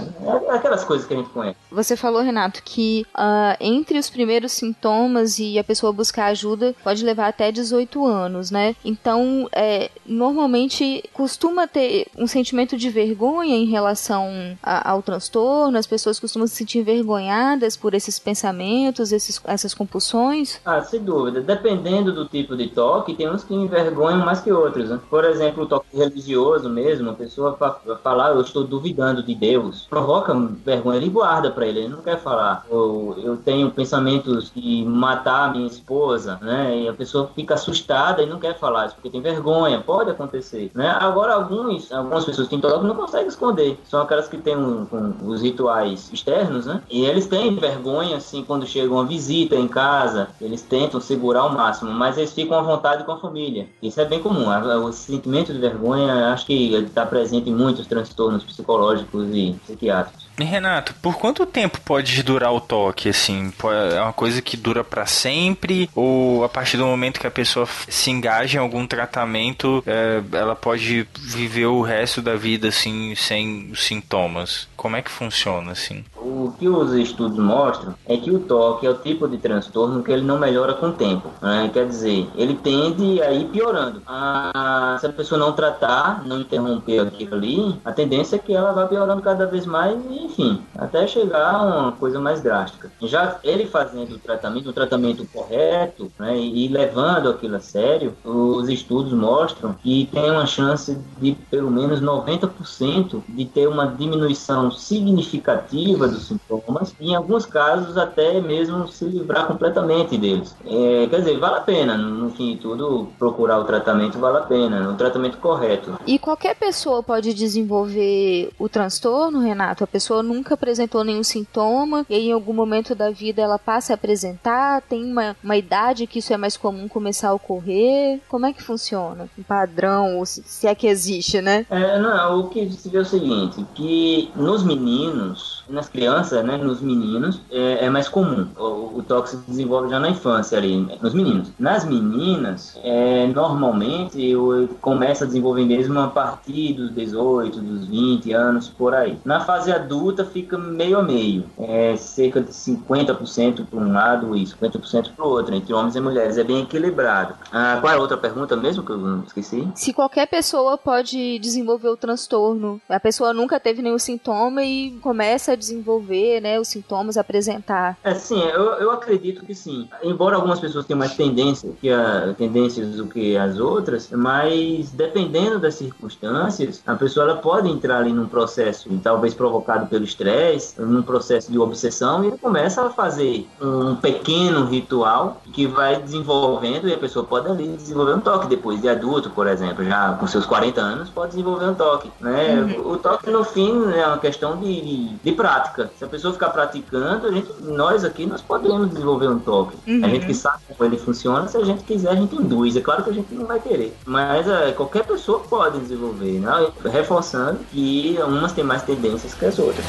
É aquelas coisas que a gente conhece. Você falou, Renato, que uh, entre os primeiros sintomas e a pessoa buscar ajuda pode levar até 18 anos, né? Então, é, normalmente costuma ter um sentimento de vergonha em relação a, ao transtorno, as pessoas costumam se sentir envergonhadas por esses pensamentos, esses, essas compulsões? Ah, sem dúvida. Dependendo do tipo de toque, tem uns que envergonham mais que outros. Né? Por exemplo, o toque religioso mesmo, a pessoa falar, eu estou duvidando de Deus, provoca vergonha, ele guarda para ele, ele não quer falar. Ou eu tenho pensamentos de matar minha esposa, né? E a pessoa fica assustada e não quer falar isso, porque tem vergonha, pode acontecer, né? Agora, alguns, algumas pessoas que têm toque não conseguem esconder, são aquelas que têm um, um, os rituais externos, né? E eles têm vergonha, assim, quando chega uma visita em casa, eles tentam segurar ao máximo, mas eles ficam à vontade com a família. Isso é bem comum. O sentimento de vergonha, acho que está presente em muitos transtornos psicológicos e psiquiátricos. Renato, por quanto tempo pode durar o toque? Assim, é uma coisa que dura para sempre? Ou a partir do momento que a pessoa se engaja em algum tratamento, é, ela pode viver o resto da vida assim sem sintomas? Como é que funciona assim? O que os estudos mostram é que o toque é o tipo de transtorno que ele não melhora com o tempo. Né? Quer dizer, ele tende a ir piorando. A, se a pessoa não tratar, não interromper aquilo ali, a tendência é que ela vá piorando cada vez mais e enfim, até chegar a uma coisa mais drástica. Já ele fazendo o tratamento, o tratamento correto, né, e levando aquilo a sério, os estudos mostram que tem uma chance de pelo menos 90% de ter uma diminuição significativa dos sintomas, e em alguns casos até mesmo se livrar completamente deles. É, quer dizer, vale a pena, no fim de tudo, procurar o tratamento vale a pena, o tratamento correto. E qualquer pessoa pode desenvolver o transtorno, Renato? A pessoa pessoa nunca apresentou nenhum sintoma e aí, em algum momento da vida ela passa a apresentar? Tem uma, uma idade que isso é mais comum começar a ocorrer? Como é que funciona? Um padrão, se é que existe, né? É, não, o que se vê é o seguinte, que nos meninos, nas crianças, né, nos meninos, é, é mais comum. O, o toque se desenvolve já na infância ali, nos meninos. Nas meninas, é, normalmente eu começa a desenvolver mesmo a partir dos 18, dos 20 anos, por aí. Na fase adulta, fica meio a meio. É cerca de 50% para um lado e 50% para o outro, entre homens e mulheres. É bem equilibrado. Ah, qual é a outra pergunta mesmo que eu esqueci? Se qualquer pessoa pode desenvolver o transtorno. A pessoa nunca teve nenhum sintoma e começa a desenvolver né, os sintomas, apresentar. É, sim, eu, eu acredito que sim. Embora algumas pessoas tenham mais tendência que a, tendências do que as outras, mas dependendo das circunstâncias, a pessoa ela pode entrar ali num processo talvez provocado pelo estresse, num processo de obsessão, e começa a fazer um pequeno ritual que vai desenvolvendo e a pessoa pode ali desenvolver um toque depois de adulto, por exemplo, já com seus 40 anos, pode desenvolver um toque. Né? Uhum. O toque, no fim, é uma questão de, de, de, prática. Se a pessoa ficar praticando, a gente, nós aqui, nós podemos desenvolver um toque. Uhum. A gente que sabe como ele funciona, se a gente quiser, a gente induz. É claro que a gente não vai querer, mas é, qualquer pessoa pode desenvolver, né? reforçando que umas têm mais tendências que as outras.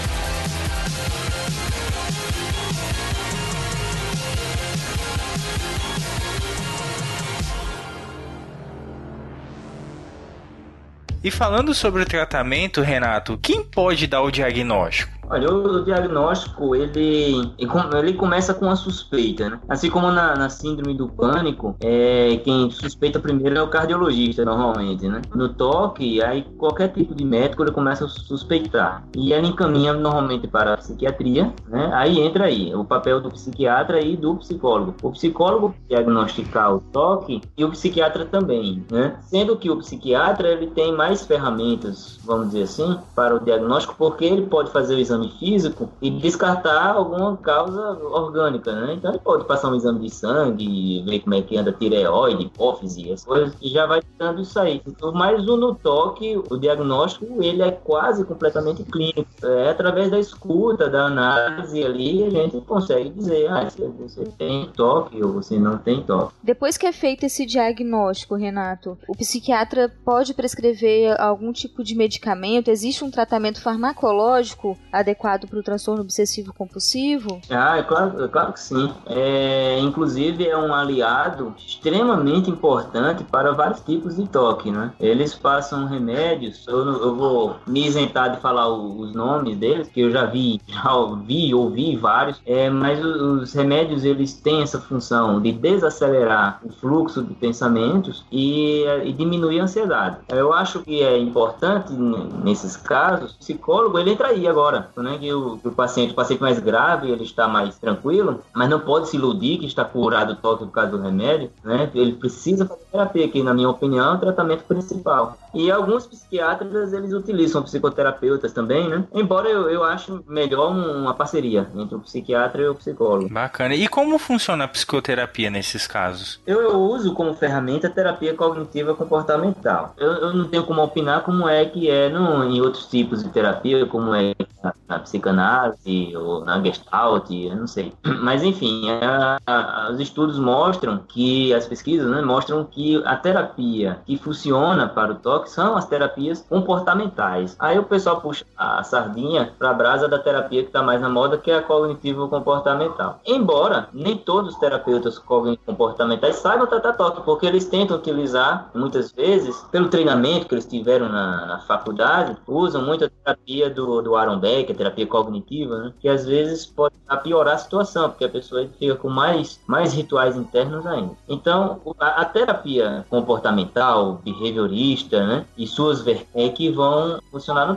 E falando sobre o tratamento, Renato, quem pode dar o diagnóstico? Olha, o, diagnóstico, ele, ele começa com a suspeita, né? Assim como na, na síndrome do pânico, é, quem suspeita primeiro é o cardiologista, normalmente, né? No toque, aí qualquer tipo de médico ele começa a suspeitar. E ele encaminha normalmente para a psiquiatria, né? Aí entra aí o papel do psiquiatra e do psicólogo. O psicólogo diagnosticar o toque e o psiquiatra também, né? Sendo que o psiquiatra ele tem mais ferramentas, vamos dizer assim, para o diagnóstico, porque ele pode fazer o exame exame físico e descartar alguma causa orgânica, né? Então ele pode passar um exame de sangue, ver como é que anda tireoide, hipófise, as coisas que já vai dando isso aí. Mas o no toque, o diagnóstico, ele é quase completamente clínico. É através da escuta, da análise ali, a gente consegue dizer, ah, você tem toque ou você não tem toque. Depois que é feito esse diagnóstico, Renato, o psiquiatra pode prescrever algum tipo de medicamento? Existe um tratamento farmacológico adequado para o transtorno obsessivo compulsivo? Ah, é claro, é claro que sim. É, inclusive é um aliado extremamente importante para vários tipos de toque, né? Eles passam remédios, eu, eu vou me isentar de falar os nomes deles, que eu já vi, já ouvi, ouvi vários, é, mas os, os remédios eles têm essa função de desacelerar o fluxo de pensamentos e, e diminuir a ansiedade. Eu acho que é importante nesses casos, o psicólogo ele entra aí agora, né? Que o, que o paciente, o paciente mais grave, ele está mais tranquilo, mas não pode se iludir que está curado do toque por causa do remédio, né? Ele precisa fazer terapia, que na minha opinião é o tratamento principal. E alguns psiquiatras, eles utilizam psicoterapeutas também, né? Embora eu, eu acho melhor uma parceria entre o psiquiatra e o psicólogo. Bacana. E como funciona a psicoterapia nesses casos? Eu, eu uso como ferramenta a terapia cognitiva comportamental. Eu, eu, não tenho como opinar como é que é no, em outros tipos de terapia, como é na, na psicanálise ou na gestalt, eu não sei. Mas enfim, a, a, os estudos mostram que, as pesquisas né, mostram que a terapia que funciona para o toque que são as terapias comportamentais. Aí o pessoal puxa a sardinha para a brasa da terapia que está mais na moda, que é a cognitivo-comportamental. Embora nem todos os terapeutas cognitivo-comportamentais saibam tratar toque, porque eles tentam utilizar, muitas vezes, pelo treinamento que eles tiveram na, na faculdade, usam muito a terapia do, do Aaron Beck, a terapia cognitiva, né? que às vezes pode piorar a situação, porque a pessoa fica com mais, mais rituais internos ainda. Então, a, a terapia comportamental, behaviorista, né? E suas vertentes que vão funcionar no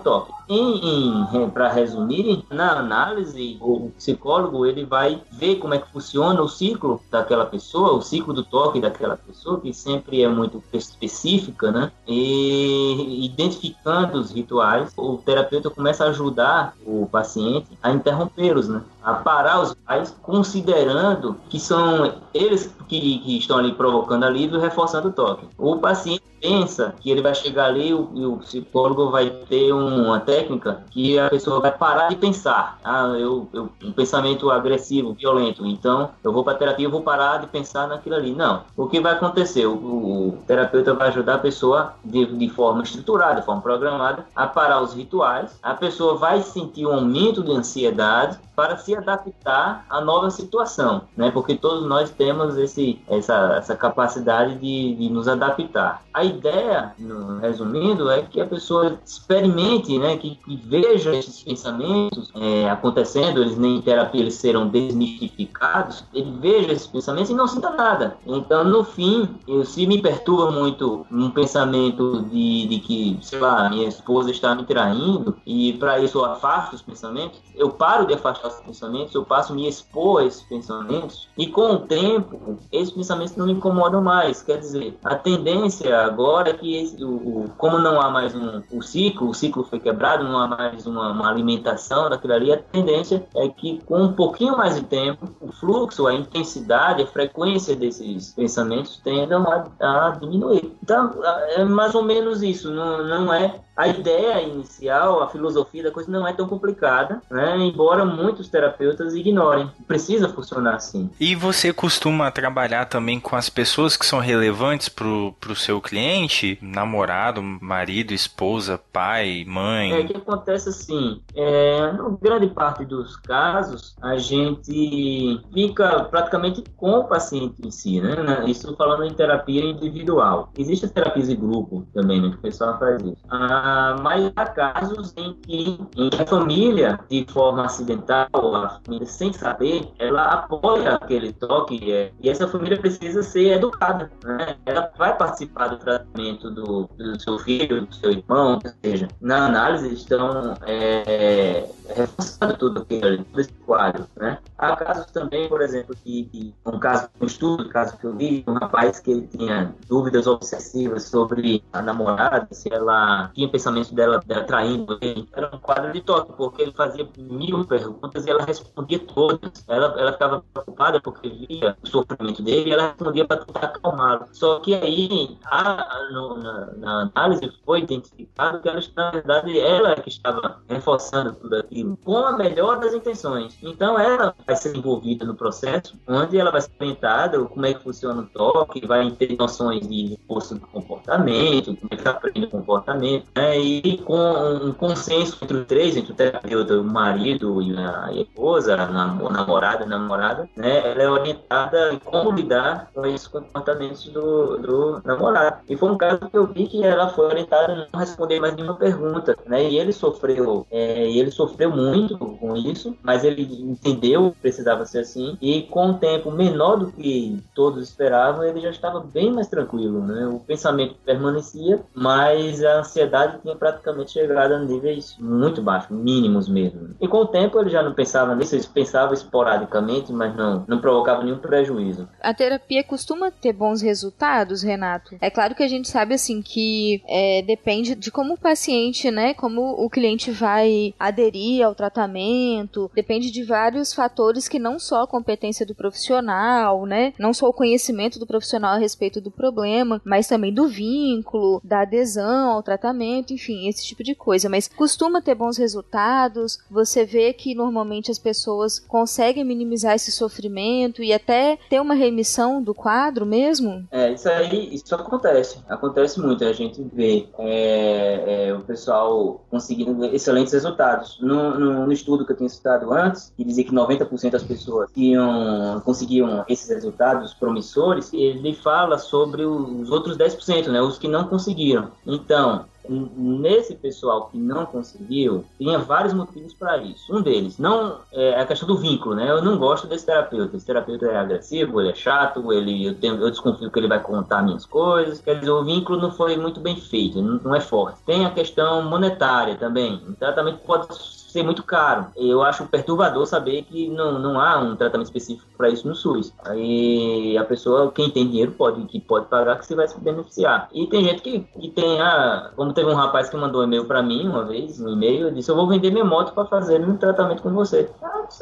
em para resumir, na análise, o psicólogo ele vai ver como é que funciona o ciclo daquela pessoa, o ciclo do toque daquela pessoa, que sempre é muito específica, né? E identificando os rituais, o terapeuta começa a ajudar o paciente a interrompê-los, né? A parar os pais, considerando que são eles que, que estão ali provocando alívio, reforçando o toque. O paciente pensa que ele vai chegar ali e o, o, psicólogo vai ter uma técnica que a pessoa vai parar de pensar. Ah, eu, eu um pensamento agressivo, violento. Então, eu vou para terapia, eu vou parar de pensar naquilo ali. Não. O que vai acontecer? O, o terapeuta vai ajudar a pessoa de, de forma estruturada, de forma programada, a parar os rituais. A pessoa vai sentir um aumento de ansiedade para se adaptar à nova situação, né? Porque todos nós temos esse, essa, essa capacidade de, de nos adaptar. A ideia, no, resumindo, é que a pessoa experimente, né? Que, que veja esses pensamentos é, acontecendo, eles nem em terapia eles serão desmistificados, ele veja esses pensamentos e não sinta nada. Então, no fim, eu, se me perturba muito um pensamento de, de que, sei lá, minha esposa está me traindo e para isso eu afasto os pensamentos, eu paro de afastar os pensamentos, eu passo a me expor a esses pensamentos e com o tempo, esses pensamentos não me incomodam mais. Quer dizer, a tendência agora que esse, o, o, como não há mais um o ciclo, o ciclo foi quebrado, não há mais uma, uma alimentação daquilo ali, a tendência é que com um pouquinho mais de tempo, o fluxo, a intensidade, a frequência desses pensamentos tendam a, a diminuir. Então, é mais ou menos isso, não, não é a ideia inicial, a filosofia da coisa não é tão complicada, né? embora muitos terapeutas ignorem. Precisa funcionar assim. E você costuma trabalhar também com as pessoas que são relevantes para o seu cliente? Namorado, marido, esposa, pai, mãe? É, o que acontece assim, é, na grande parte dos casos, a gente fica praticamente com o paciente em si, né? Isso falando em terapia individual. Existe terapias de grupo também, né? Que o pessoal faz isso. A mas há casos em que, em a família, de forma acidental, a família sem saber, ela apoia aquele toque é, e essa família precisa ser educada. Né? Ela vai participar do tratamento do, do seu filho, do seu irmão, ou seja, na análise estão é, reforçando tudo aquilo, todo esse quadro. Né? Há casos também, por exemplo, que um caso, um estudo, caso que eu vi, um rapaz que ele tinha dúvidas obsessivas sobre a namorada, se ela tinha pensamentos dela, dela traindo ele. Era um quadro de toque, porque ele fazia mil perguntas e ela respondia todas. Ela, ela ficava preocupada porque via o sofrimento dele e ela respondia para tentar acalmá-lo. Só que aí, a, no, na, na, análise, foi identificado que ela, na verdade, ela que estava reforçando tudo aquilo com a melhor das intenções. Então, ela vai ser envolvida no processo, onde ela vai ser orientada como é que funciona o toque, vai ter noções de reforço do comportamento, como é que aprende o comportamento, né? E com um consenso entre os três, entre o terapeuta, o marido e a esposa, a namorada, a namorada, né? Ela é orientada em como lidar com esses comportamentos do, do namorado. E foi um caso que eu vi que ela foi orientada a não responder mais nenhuma pergunta, né? E ele sofreu, é, ele sofreu muito com isso, mas ele entendeu que precisava ser assim e com um tempo menor do que todos esperavam, ele já estava bem mais tranquilo, né? O pensamento permanecia, mas a ansiedade tinha praticamente chegado a níveis muito baixos, mínimos mesmo. E com o tempo ele já não pensava nisso, ele pensava esporadicamente, mas não, não provocava nenhum prejuízo. A terapia costuma ter bons resultados, Renato? É claro que a gente sabe assim que é, depende de como o paciente, né, como o cliente vai aderir ao tratamento, depende de vários fatores que não só a competência do profissional, né, não só o conhecimento do profissional a respeito do problema, mas também do vínculo, da adesão ao tratamento, enfim, esse tipo de coisa. Mas costuma ter bons resultados, você vê que normalmente as pessoas conseguem minimizar esse sofrimento e até ter uma remissão do quadro mesmo? É, isso aí, isso acontece. Acontece muito. A gente vê é, é, o pessoal conseguindo excelentes resultados. No, no, no, estudo que eu tinha citado antes, que dizia que 90% das pessoas iam, conseguiam esses resultados promissores, ele fala sobre os outros 10%, né, os que não conseguiram. Então, nesse pessoal que não conseguiu, tinha vários motivos para isso. Um deles, não é a questão do vínculo, né? Eu não gosto desse terapeuta. Esse terapeuta é agressivo, ele é chato, ele eu, tenho, eu desconfio que ele vai contar minhas coisas. Quer dizer, o vínculo não foi muito bem feito, não, não é forte. Tem a questão monetária também. O tratamento pode ser muito caro. Eu acho perturbador saber que não, não há um tratamento específico para isso no SUS. Aí a pessoa, quem tem dinheiro, pode, que pode pagar, que se vai se beneficiar. E tem gente que, que tem a. Como teve um rapaz que mandou um e-mail para mim uma vez, um e-mail, disse: Eu vou vender minha moto para fazer um tratamento com você.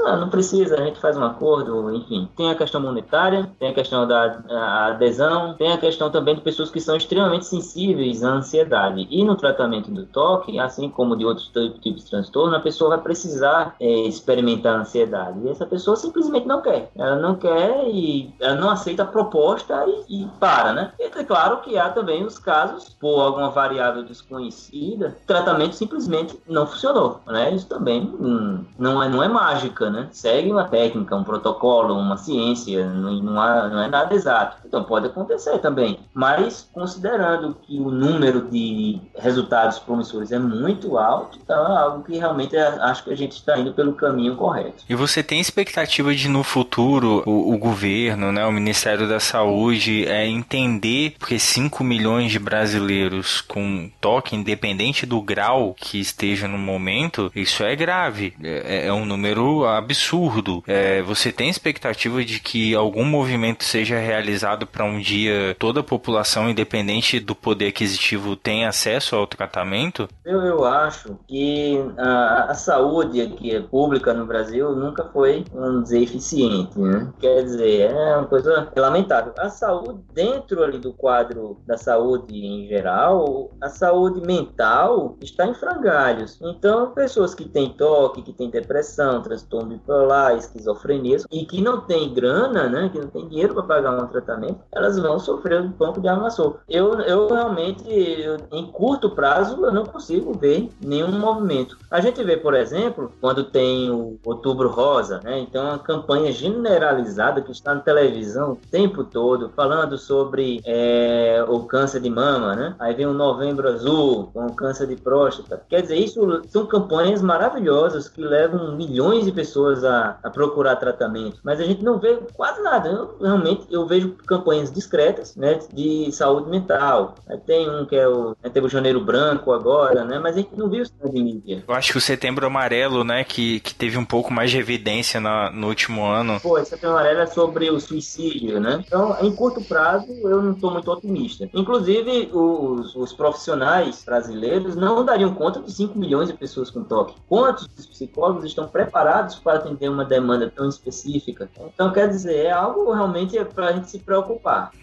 Ah, não precisa, a gente faz um acordo, enfim. Tem a questão monetária, tem a questão da adesão, tem a questão também de pessoas que são extremamente sensíveis à ansiedade. E no tratamento do toque, assim como de outros tipos de transtorno, a pessoa pessoa vai precisar é, experimentar a ansiedade. E essa pessoa simplesmente não quer. Ela não quer e ela não aceita a proposta e, e para, né? E é claro que há também os casos, por alguma variável desconhecida, o tratamento simplesmente não funcionou, né? Isso também hum, não, é, não é mágica, né? Segue uma técnica, um protocolo, uma ciência, não, não, há, não é nada exato. Então pode acontecer também. Mas considerando que o número de resultados promissores é muito alto, então é algo que realmente é acho que a gente está indo pelo caminho correto. E você tem expectativa de no futuro o, o governo, né, o Ministério da Saúde é entender porque 5 milhões de brasileiros com toque, independente do grau que esteja no momento, isso é grave. É, é um número absurdo. É, você tem expectativa de que algum movimento seja realizado para um dia toda a população, independente do poder aquisitivo, tenha acesso ao tratamento? Eu, eu acho que a, a saúde aqui pública no Brasil nunca foi, vamos dizer, eficiente, né? Quer dizer, é uma coisa lamentável. A saúde, dentro ali do quadro da saúde em geral, a saúde mental está em frangalhos. Então, pessoas que têm toque, que têm depressão, transtorno bipolar, esquizofrenia e que não têm grana, né? Que não têm dinheiro para pagar um tratamento, elas vão sofrer um pouco de armação. Eu, eu realmente, eu, em curto prazo, eu não consigo ver nenhum movimento. A gente vê por exemplo, quando tem o Outubro Rosa, né? Então, uma campanha generalizada que está na televisão o tempo todo, falando sobre é, o câncer de mama, né? Aí vem o Novembro Azul, com o câncer de próstata. Quer dizer, isso são campanhas maravilhosas que levam milhões de pessoas a, a procurar tratamento, mas a gente não vê quase nada. Eu, realmente, eu vejo campanhas discretas, né, de saúde mental. Tem um que é o, né, teve o Janeiro Branco agora, né, mas a gente não viu isso na mídia. Eu acho que o Setembro Amarelo, né, que, que teve um pouco mais de evidência na, no último ano. Pô, esse Setembro Amarelo é sobre o suicídio, né? Então, em curto prazo, eu não estou muito otimista. Inclusive, os, os profissionais brasileiros não dariam conta de 5 milhões de pessoas com toque. Quantos psicólogos estão preparados para atender uma demanda tão específica? Então, quer dizer, é algo realmente para a gente se preocupar.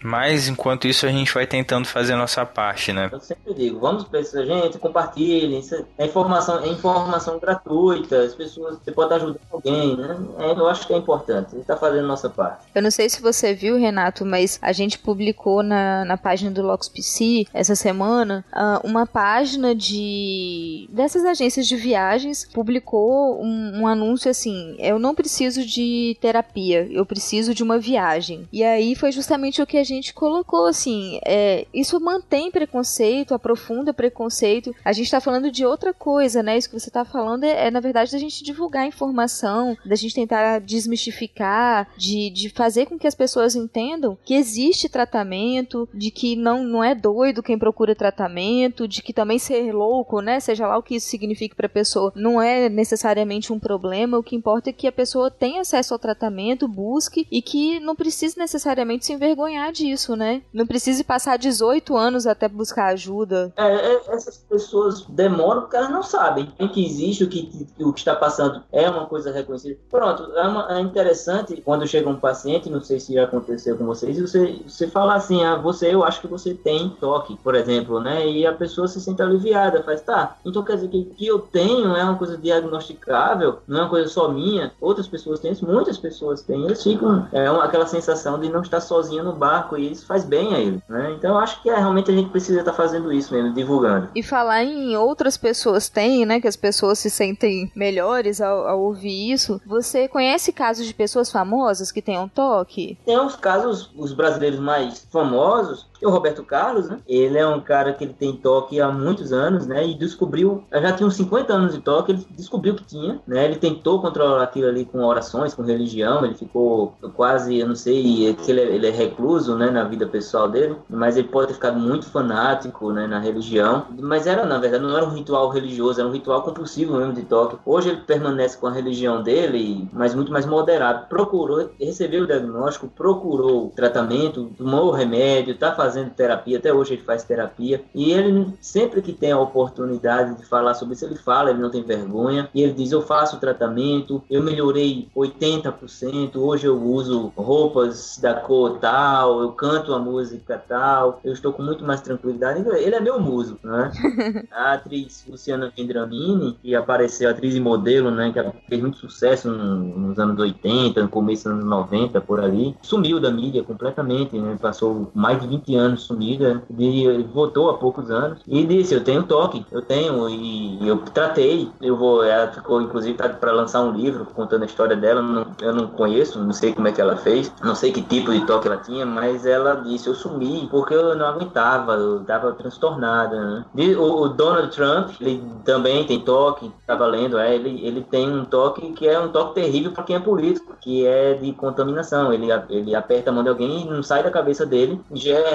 Mas, enquanto isso, a gente vai tentando fazer a nossa parte, né? Eu sempre digo, vamos para essa gente, compartilhem, é informação, é informação gratuita, as pessoas, você pode ajudar alguém, né? É, eu acho que é importante, a gente está fazendo a nossa parte. Eu não sei se você viu, Renato, mas a gente publicou na, na página do LoxPC essa semana uh, uma página de dessas agências de viagens publicou um, um anúncio assim: eu não preciso de terapia, eu preciso de uma viagem. E aí foi justamente o que a gente colocou assim: é, isso mantém preconceito, aprofunda preconceito. A gente está falando de outra coisa, né? Isso que você está falando é, é, na verdade, da gente divulgar informação, da gente tentar desmistificar, de, de fazer com que as pessoas entendam que existe tratamento, de que não, não é doido quem procura tratamento, de que também ser louco, né? Seja lá o que isso signifique para a pessoa, não é necessariamente um problema. O que importa é que a pessoa tenha acesso ao tratamento, busque e que não precise necessariamente se envergonhar disso, né? Não precise passar 18 anos até buscar ajuda. É, é, essas pessoas demoram porque elas não sabem o que existe, o que, o que está passando é uma coisa reconhecida. Pronto, é, uma, é interessante quando chega um paciente, não sei se já aconteceu com vocês, você, você fala assim, ah, você, eu acho que você tem toque, por exemplo, né? E a pessoa se sente aliviada, faz, tá, então quer dizer que o que eu tenho é uma coisa diagnosticável, não é uma coisa só minha, outras pessoas têm isso, muitas pessoas têm, eles ficam, é uma, aquela sensação de não estar sozinho no barco e isso faz bem a ele, né? Então eu acho que é, realmente a gente precisa estar fazendo isso mesmo, divulgando. E falar em outras pessoas têm, né, que as pessoas se sentem melhores ao, ao ouvir isso, você conhece casos de pessoas famosas que tenham toque? Tem uns casos, os brasileiros mais famosos, e o Roberto Carlos, né? Ele é um cara que ele tem toque há muitos anos, né? E descobriu, já tinha uns 50 anos de toque, ele descobriu que tinha, né? Ele tentou controlar aquilo ali com orações, com religião, ele ficou quase, eu não sei, é que ele, é, ele é recluso, né? Na vida pessoal dele, mas ele pode ter ficado muito fanático, né? Na religião, mas era, na verdade, não era um ritual religioso, era um ritual compulsivo mesmo de toque. Hoje ele permanece com a religião dele, mas muito mais moderado. Procurou, recebeu o diagnóstico, procurou tratamento, tomou o remédio, tá fazendo fazendo terapia, até hoje ele faz terapia, e ele sempre que tem a oportunidade de falar sobre isso, ele fala, ele não tem vergonha, e ele diz: Eu faço tratamento, eu melhorei 80%, hoje eu uso roupas da cor tal, eu canto a música tal, eu estou com muito mais tranquilidade. Então, ele é meu músico, né? a atriz Luciana Vendramini, que apareceu, atriz e modelo, né, que fez muito sucesso nos anos 80, no começo dos anos 90, por ali, sumiu da mídia completamente, né? Passou mais de 20 anos anos sumida, e voltou há poucos anos, e disse, eu tenho toque, eu tenho, e eu tratei, eu vou, ela ficou inclusive tá para lançar um livro contando a história dela, não, eu não conheço, não sei como é que ela fez, não sei que tipo de toque ela tinha, mas ela disse, eu sumi, porque eu não aguentava, eu tava transtornada, né? o, o, Donald Trump, ele também tem toque, tava lendo, é, ele, ele tem um toque que é um toque terrível para quem é político, que é de contaminação, ele, ele aperta a mão de alguém e não sai da cabeça dele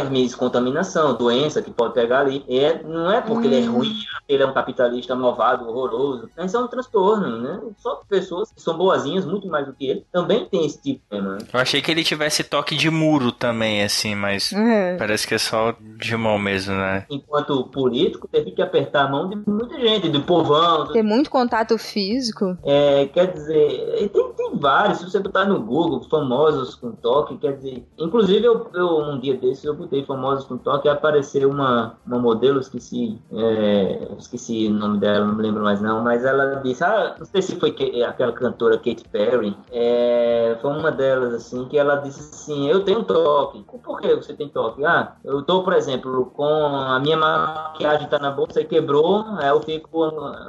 germe contaminação, doença que pode pegar ali. E é, não é porque hum. ele é hum. ruim, ele é um capitalista malvado, horroroso. Mas é um transtorno, né? Só pessoas que são boazinhas, muito mais do que ele, também tem esse tipo de problema. Né? Eu achei que ele tivesse toque de muro também, assim, mas é. parece que é só de mão mesmo, né? Enquanto político, teve que apertar a mão de muita gente, do povão. Tem muito contato físico. É, quer dizer, tem, tem vários. Se você botar no Google, famosos com toque, quer dizer. Inclusive, eu, eu um dia desses eu botei famosos com toque, apareceu uma, uma modelo, esqueci, é, esqueci o nome dela, não me lembro mais não, mas ela disse, ah, não sei se foi que, aquela cantora Katy Perry, é, foi uma delas, assim, que ela disse assim, eu tenho toque. Por que você tem toque? Ah, eu tô, por exemplo, com a minha maquiagem tá na bolsa e quebrou, aí eu fico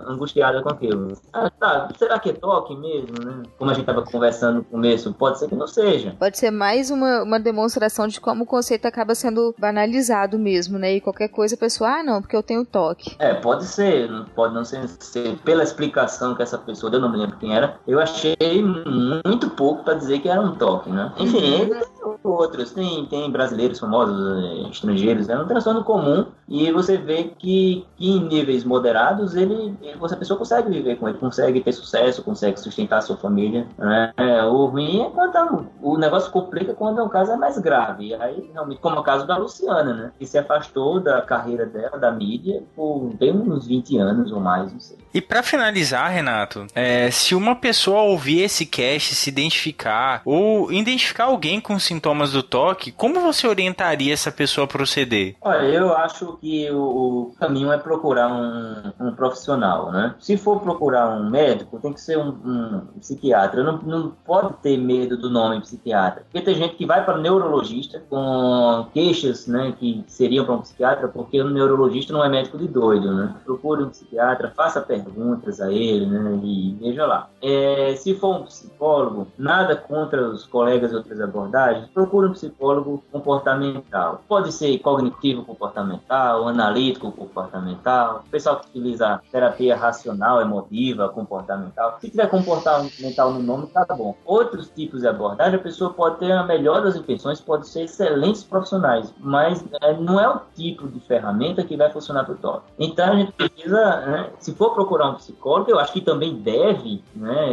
angustiada com aquilo. Ah, tá, será que é toque mesmo, né? Como a gente tava conversando no começo, pode ser que não seja. Pode ser mais uma, uma demonstração de como o conceito acaba sendo banalizado mesmo, né? E qualquer coisa a pessoa, ah, não, porque eu tenho toque. É, pode ser, pode não ser, ser pela explicação que essa pessoa deu, não me lembro quem era. Eu achei muito pouco para dizer que era um toque, né? Enfim, uhum. outros. Tem, tem brasileiros famosos, eh, estrangeiros. É um transtorno comum e você vê que, que em níveis moderados ele, ele, essa pessoa consegue viver com ele, consegue ter sucesso, consegue sustentar a sua família. Né? É, o ruim é quando o negócio complica quando o caso é mais grave. Aí, realmente, como é o caso da Luciana, né? Que se afastou da carreira dela, da mídia, por bem uns 20 anos ou mais, não sei. E para finalizar, Renato, é, se uma pessoa ouvir esse cast, se identificar ou identificar alguém com sintomas do toque, como você orientaria essa pessoa a proceder? Olha, eu acho que o, caminho é procurar um, um, profissional, né? Se for procurar um médico, tem que ser um, um psiquiatra. Não, não pode ter medo do nome psiquiatra. Porque tem gente que vai para neurologista com queixas, né, que seriam para um psiquiatra, porque o neurologista não é médico de doido, né? Procure um psiquiatra, faça perguntas a ele, né, e veja lá. É, se for um psicólogo, nada contra os colegas de outras abordagens, procure um psicólogo comportamental. Pode ser cognitivo comportamental, analítico comportamental, o pessoal que utiliza terapia racional, emotiva, comportamental. Se tiver comportamental no nome, tá bom. Outros tipos de abordagem, a pessoa pode ter a melhor das intenções, pode ser excelentes profissionais, mas é, não é o tipo de ferramenta que vai funcionar para o toque. Então a gente precisa, né, se for procurar um psicólogo, eu acho que também deve, né,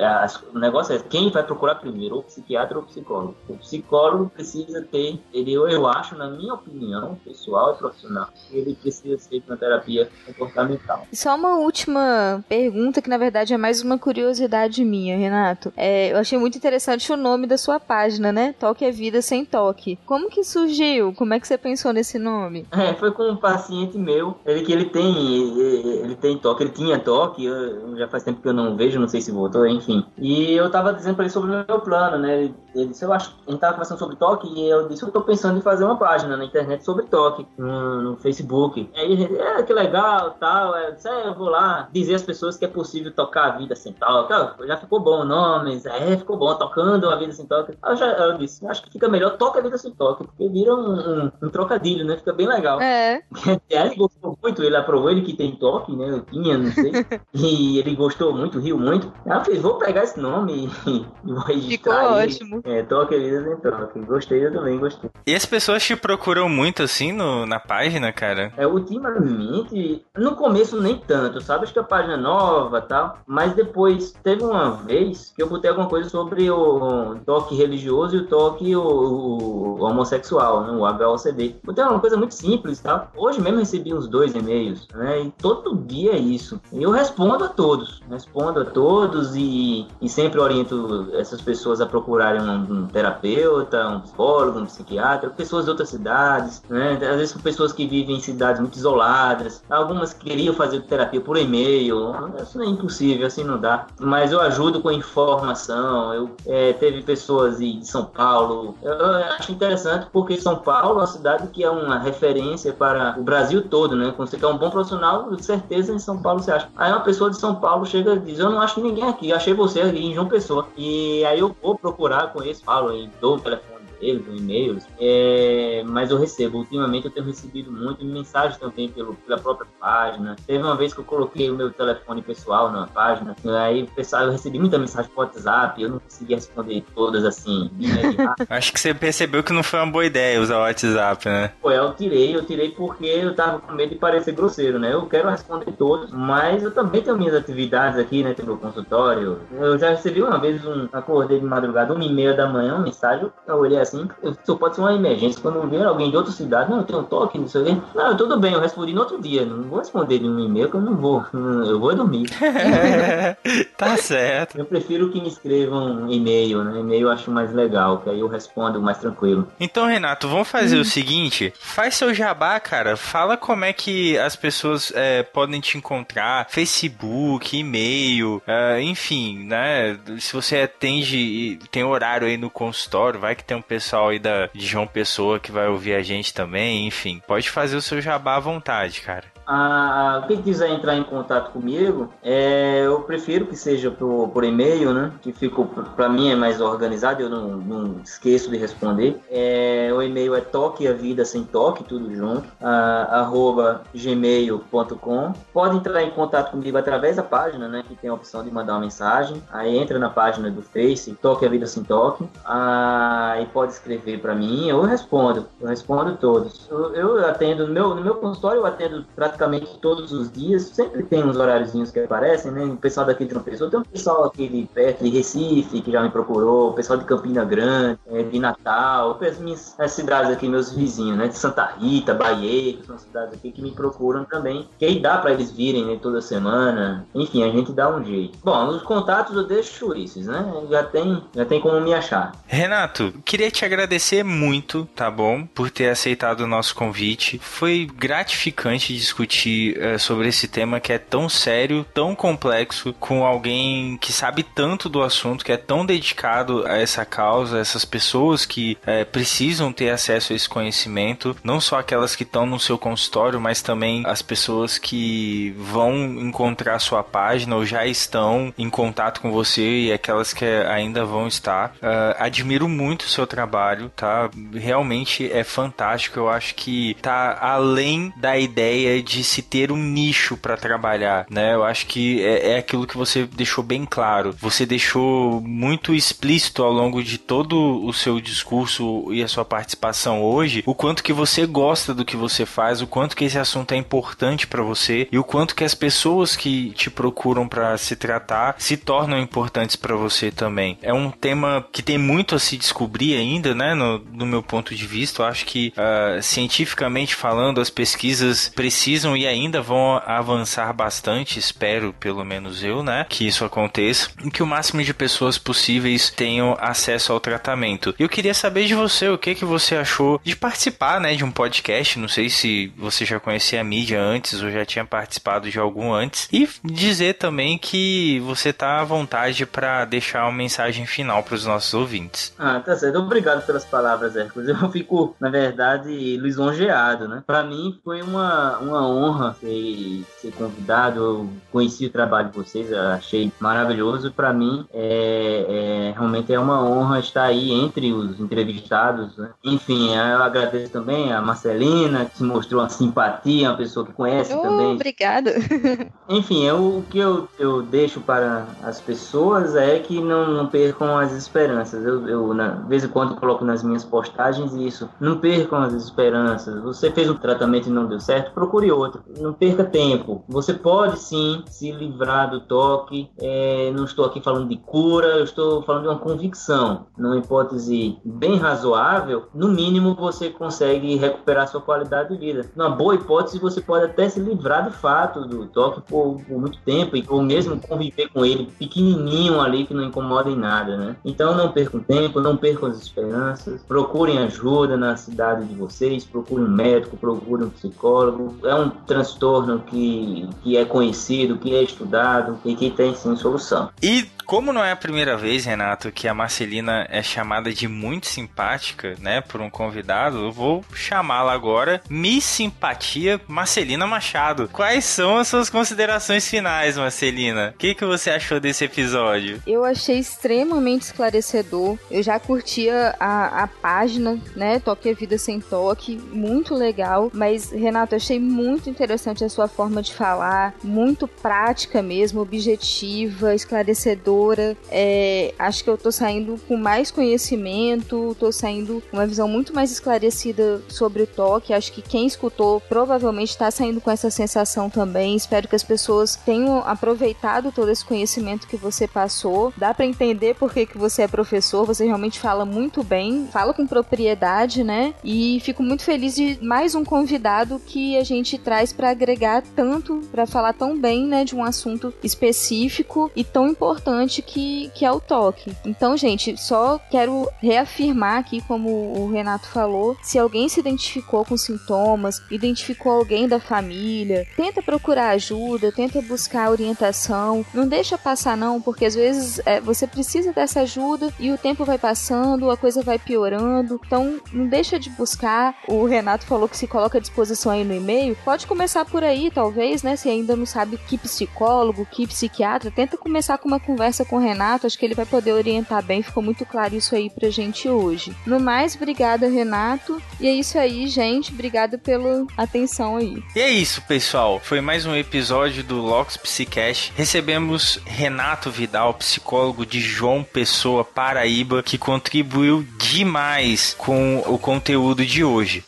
é, o negócio é quem vai procurar primeiro, ou psiquiatra ou psicólogo. O psicólogo precisa ter, ele, eu acho, na minha opinião pessoal e profissional, ele precisa ser uma terapia comportamental. Só uma última pergunta que na verdade é mais uma curiosidade minha, Renato. É, eu achei muito interessante o nome da sua página, né? Toque é vida sem toque. Como que surgiu? Como é que você pensou nesse nome? É, foi com um paciente meu, ele que ele tem, ele tem toque, ele tinha toque, eu, já faz tempo que eu não vejo, não sei se voltou, enfim. E eu tava dizendo para ele sobre o meu plano, né? Ele disse, eu acho, a gente tava conversando sobre toque e eu disse, eu tô pensando em fazer uma página na internet sobre toque, no, no Facebook. Aí ele, é, que legal, tal, é, disse, é, eu vou lá dizer às pessoas que é possível tocar a vida sem toque. já ficou bom o nome, é, ficou bom, tocando a vida sem toque. Eu, já, eu disse, acho que fica melhor toca a vida sem toque, porque vira um, um, um trocadilho, né? Fica bem legal. É. ele gostou muito, ele aprovou, ele que tem toque, né? Eu tinha, não sei. e ele gostou muito, riu muito. Eu falei, vou pegar esse nome e, vou registrar. Ficou ele. ótimo. É, toque vida sem toque. Gostei, eu também gostei. E as pessoas te procuram muito assim no, na página, cara? É, ultimamente, no começo nem tanto, sabe? Acho que a página é nova e tal, mas depois teve uma vez que eu botei alguma coisa sobre o toque religioso e o toque o, o homossexual, né? o HOCD. Botei uma coisa muito simples, tá? Hoje mesmo recebi uns dois e-mails, né? E todo dia é isso. Eu respondo a todos, respondo a todos e, e sempre oriento essas pessoas a procurarem um, um terapeuta, um psicólogo, um psiquiatra, pessoas de outras cidades, né? Às vezes pessoas que vivem em cidades muito isoladas, algumas queriam fazer terapia por e-mail, isso é impossível, assim não dá. Mas eu ajudo com informação, eu é, teve pessoas de São Paulo, eu, eu acho interessante porque São Paulo é uma cidade que é uma referência para o Brasil todo, né? Quando você quer um bom profissional, certeza em São Paulo você acha. Aí uma pessoa de São Paulo chega e diz, eu não acho ninguém aqui, achei você aqui em João Pessoa. E aí eu vou procurar, conheço, falo, e dou o telefone e-mails, e-mails, é, mas eu recebo. Ultimamente eu tenho recebido muito mensagens também pelo, pela própria página. Teve uma vez que eu coloquei o meu telefone pessoal na página, aí pessoal, eu recebi muita mensagem por WhatsApp, eu não consegui responder todas assim. Acho que você percebeu que não foi uma boa ideia usar o WhatsApp, né? Pô, eu tirei, eu tirei porque eu tava com medo de parecer grosseiro, né? Eu quero responder todos, mas eu também tenho minhas atividades aqui, né? Tem meu consultório. Eu já recebi uma vez um, acordei de madrugada, uma e meia da manhã, uma mensagem, eu olhei assim, assim, isso pode ser uma emergência. Quando vier alguém de outra cidade, não, eu tenho um toque, não sei o quê. Não, tudo bem, eu respondi no outro dia. Não vou responder em um e-mail que eu não vou. Eu vou dormir. tá certo. Eu prefiro que me escrevam um e-mail, né? E-mail eu acho mais legal, que aí eu respondo mais tranquilo. Então, Renato, vamos fazer hum. o seguinte: faz seu jabá, cara. Fala como é que as pessoas é, podem te encontrar, Facebook, e-mail, é, enfim, né? Se você atende, tem horário aí no consultório, vai que tem um pessoal aí da, de João Pessoa que vai ouvir a gente também, enfim. Pode fazer o seu jabá à vontade, cara. A, quem quiser entrar em contato comigo, é, eu prefiro que seja por, por e-mail, né? Que fico, para mim é mais organizado, eu não, não esqueço de responder. É, o e-mail é toque a vida sem toque, tudo junto, arroba gmail.com. Pode entrar em contato comigo através da página, né? Que tem a opção de mandar uma mensagem. Aí entra na página do Face, toque a vida sem toque. Aí pode escrever para mim, eu respondo, eu respondo todos. Eu, eu atendo no meu, no meu consultório, eu atendo praticamente todos os dias. Sempre tem uns horáriozinhos que aparecem, né? O pessoal daqui de uma pessoa, tem um pessoal aqui de perto de Recife que já me procurou, o pessoal de Campina Grande, é, de Natal, as minhas as cidades aqui, meus vizinhos, né? De Santa Rita, Bahia, são cidades aqui que me procuram também. Que aí dá para eles virem né, toda semana. Enfim, a gente dá um jeito. Bom, nos contatos eu deixo esses, né? Já tem, já tem como me achar. Renato, queria te agradecer muito, tá bom? Por ter aceitado o nosso convite. Foi gratificante discutir uh, sobre esse tema que é tão sério, tão complexo, com alguém que sabe tanto do assunto, que é tão dedicado a essa causa, essas pessoas que uh, precisam ter acesso a esse conhecimento, não só aquelas que estão no seu consultório, mas também as pessoas que vão encontrar sua página ou já estão em contato com você e aquelas que ainda vão estar. Uh, admiro muito o seu trabalho, tá? Realmente é fantástico. Eu acho que tá além da ideia de se ter um nicho para trabalhar, né? Eu acho que é, é, aquilo que você deixou bem claro. Você deixou muito explícito ao longo de todo o seu discurso e a sua participação hoje o quanto que você gosta do que você faz, o quanto que esse assunto é importante para você e o quanto que as pessoas que te procuram para se tratar se tornam importantes para você também. É um tema que tem muito a se descobrir ainda, né? No, no meu ponto de vista, eu acho que uh, cientificamente falando, as pesquisas precisam e ainda vão avançar bastante, espero, pelo menos eu, né? Que isso aconteça e que o máximo de pessoas possíveis tenham acesso ao tratamento. Eu queria saber de você o que que você achou de participar, né, de um podcast. Não sei se você já conhecia a mídia antes ou já tinha participado de algum antes e dizer também que você tá à vontade para deixar uma mensagem final para os nossos ouvintes. Ah, tá certo. Obrigado pelas palavras, Hércules. Eu fico, na verdade, lisonjeado, né? Para mim foi uma, uma honra ser, ser convidado. Eu conheci o trabalho de vocês, achei maravilhoso. Para mim, é, é, realmente é uma honra estar aí entre os entrevistados. Né? Enfim, eu agradeço também a Marcelina, que se mostrou uma simpatia, uma pessoa que conhece oh, também. Obrigada. Enfim, eu, o que eu, eu deixo para as pessoas é que não, não percam as esperanças. Eu, eu, na vez em quando, coloco nas minhas postagens isso. Não percam as esperanças. Você fez um tratamento e não deu certo, procure outro. Não perca tempo. Você pode sim se livrar do toque. É, não estou aqui falando de cura, eu estou falando de uma convicção. Numa hipótese bem razoável, no mínimo você consegue recuperar sua qualidade de vida. Numa boa hipótese, você pode até se livrar de fato do toque por, por muito tempo, ou mesmo conviver com ele pequenininho ali que não incomoda em nada, né? Então não percam tempo, não percam as esperanças, procurem ajuda na cidade de vocês, procurem um médico, procurem um psicólogo. É um transtorno que, que é conhecido, que é estudado e que tem sim solução. E como não é a primeira vez, Renato, que a Marcelina é chamada de muito simpática, né, por um convidado, eu vou chamá-la agora Miss Simpatia Marcelina Machado. Quais são as suas considerações finais, Marcelina? O que, que você achou desse episódio? Eu achei extremamente esclarecedor. Eu já curtia a, a página, né, Toque a Vida Sem Toque, muito legal. Mas, Renato, achei muito interessante a sua forma de falar, muito prática mesmo, objetiva, esclarecedora é, acho que eu tô saindo com mais conhecimento, tô saindo com uma visão muito mais esclarecida sobre o toque. Acho que quem escutou provavelmente está saindo com essa sensação também. Espero que as pessoas tenham aproveitado todo esse conhecimento que você passou. Dá para entender por que, que você é professor, você realmente fala muito bem, fala com propriedade, né? E fico muito feliz de mais um convidado que a gente traz para agregar tanto, para falar tão bem, né, de um assunto específico e tão importante que, que é o toque. Então, gente, só quero reafirmar aqui, como o Renato falou, se alguém se identificou com sintomas, identificou alguém da família, tenta procurar ajuda, tenta buscar orientação, não deixa passar não, porque às vezes é, você precisa dessa ajuda e o tempo vai passando, a coisa vai piorando, então não deixa de buscar. O Renato falou que se coloca à disposição aí no e-mail, pode começar por aí, talvez, né? Se ainda não sabe que psicólogo, que psiquiatra, tenta começar com uma conversa com o Renato, acho que ele vai poder orientar bem, ficou muito claro isso aí pra gente hoje. No mais, obrigada, Renato. E é isso aí, gente. Obrigada pela atenção aí. E é isso, pessoal. Foi mais um episódio do Locks Psicash. Recebemos Renato Vidal, psicólogo de João Pessoa, Paraíba, que contribuiu demais com o conteúdo de hoje.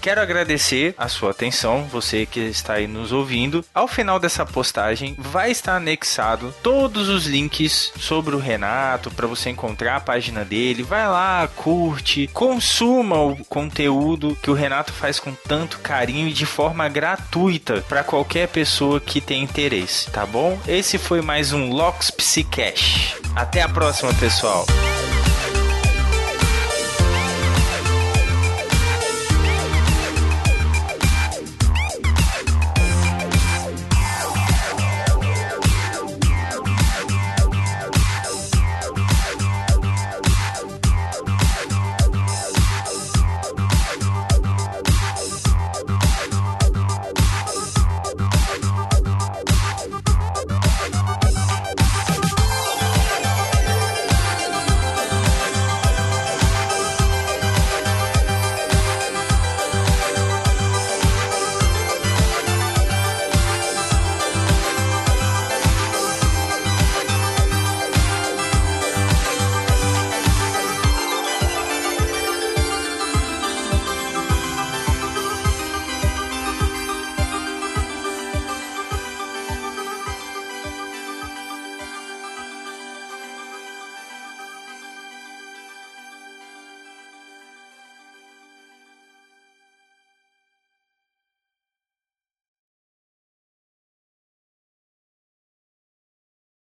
Quero agradecer a sua atenção, você que está aí nos ouvindo. Ao final dessa postagem vai estar anexado todos os links sobre o Renato para você encontrar a página dele. Vai lá, curte, consuma o conteúdo que o Renato faz com tanto carinho e de forma gratuita para qualquer pessoa que tem interesse, tá bom? Esse foi mais um Locks Psycash. Até a próxima, pessoal.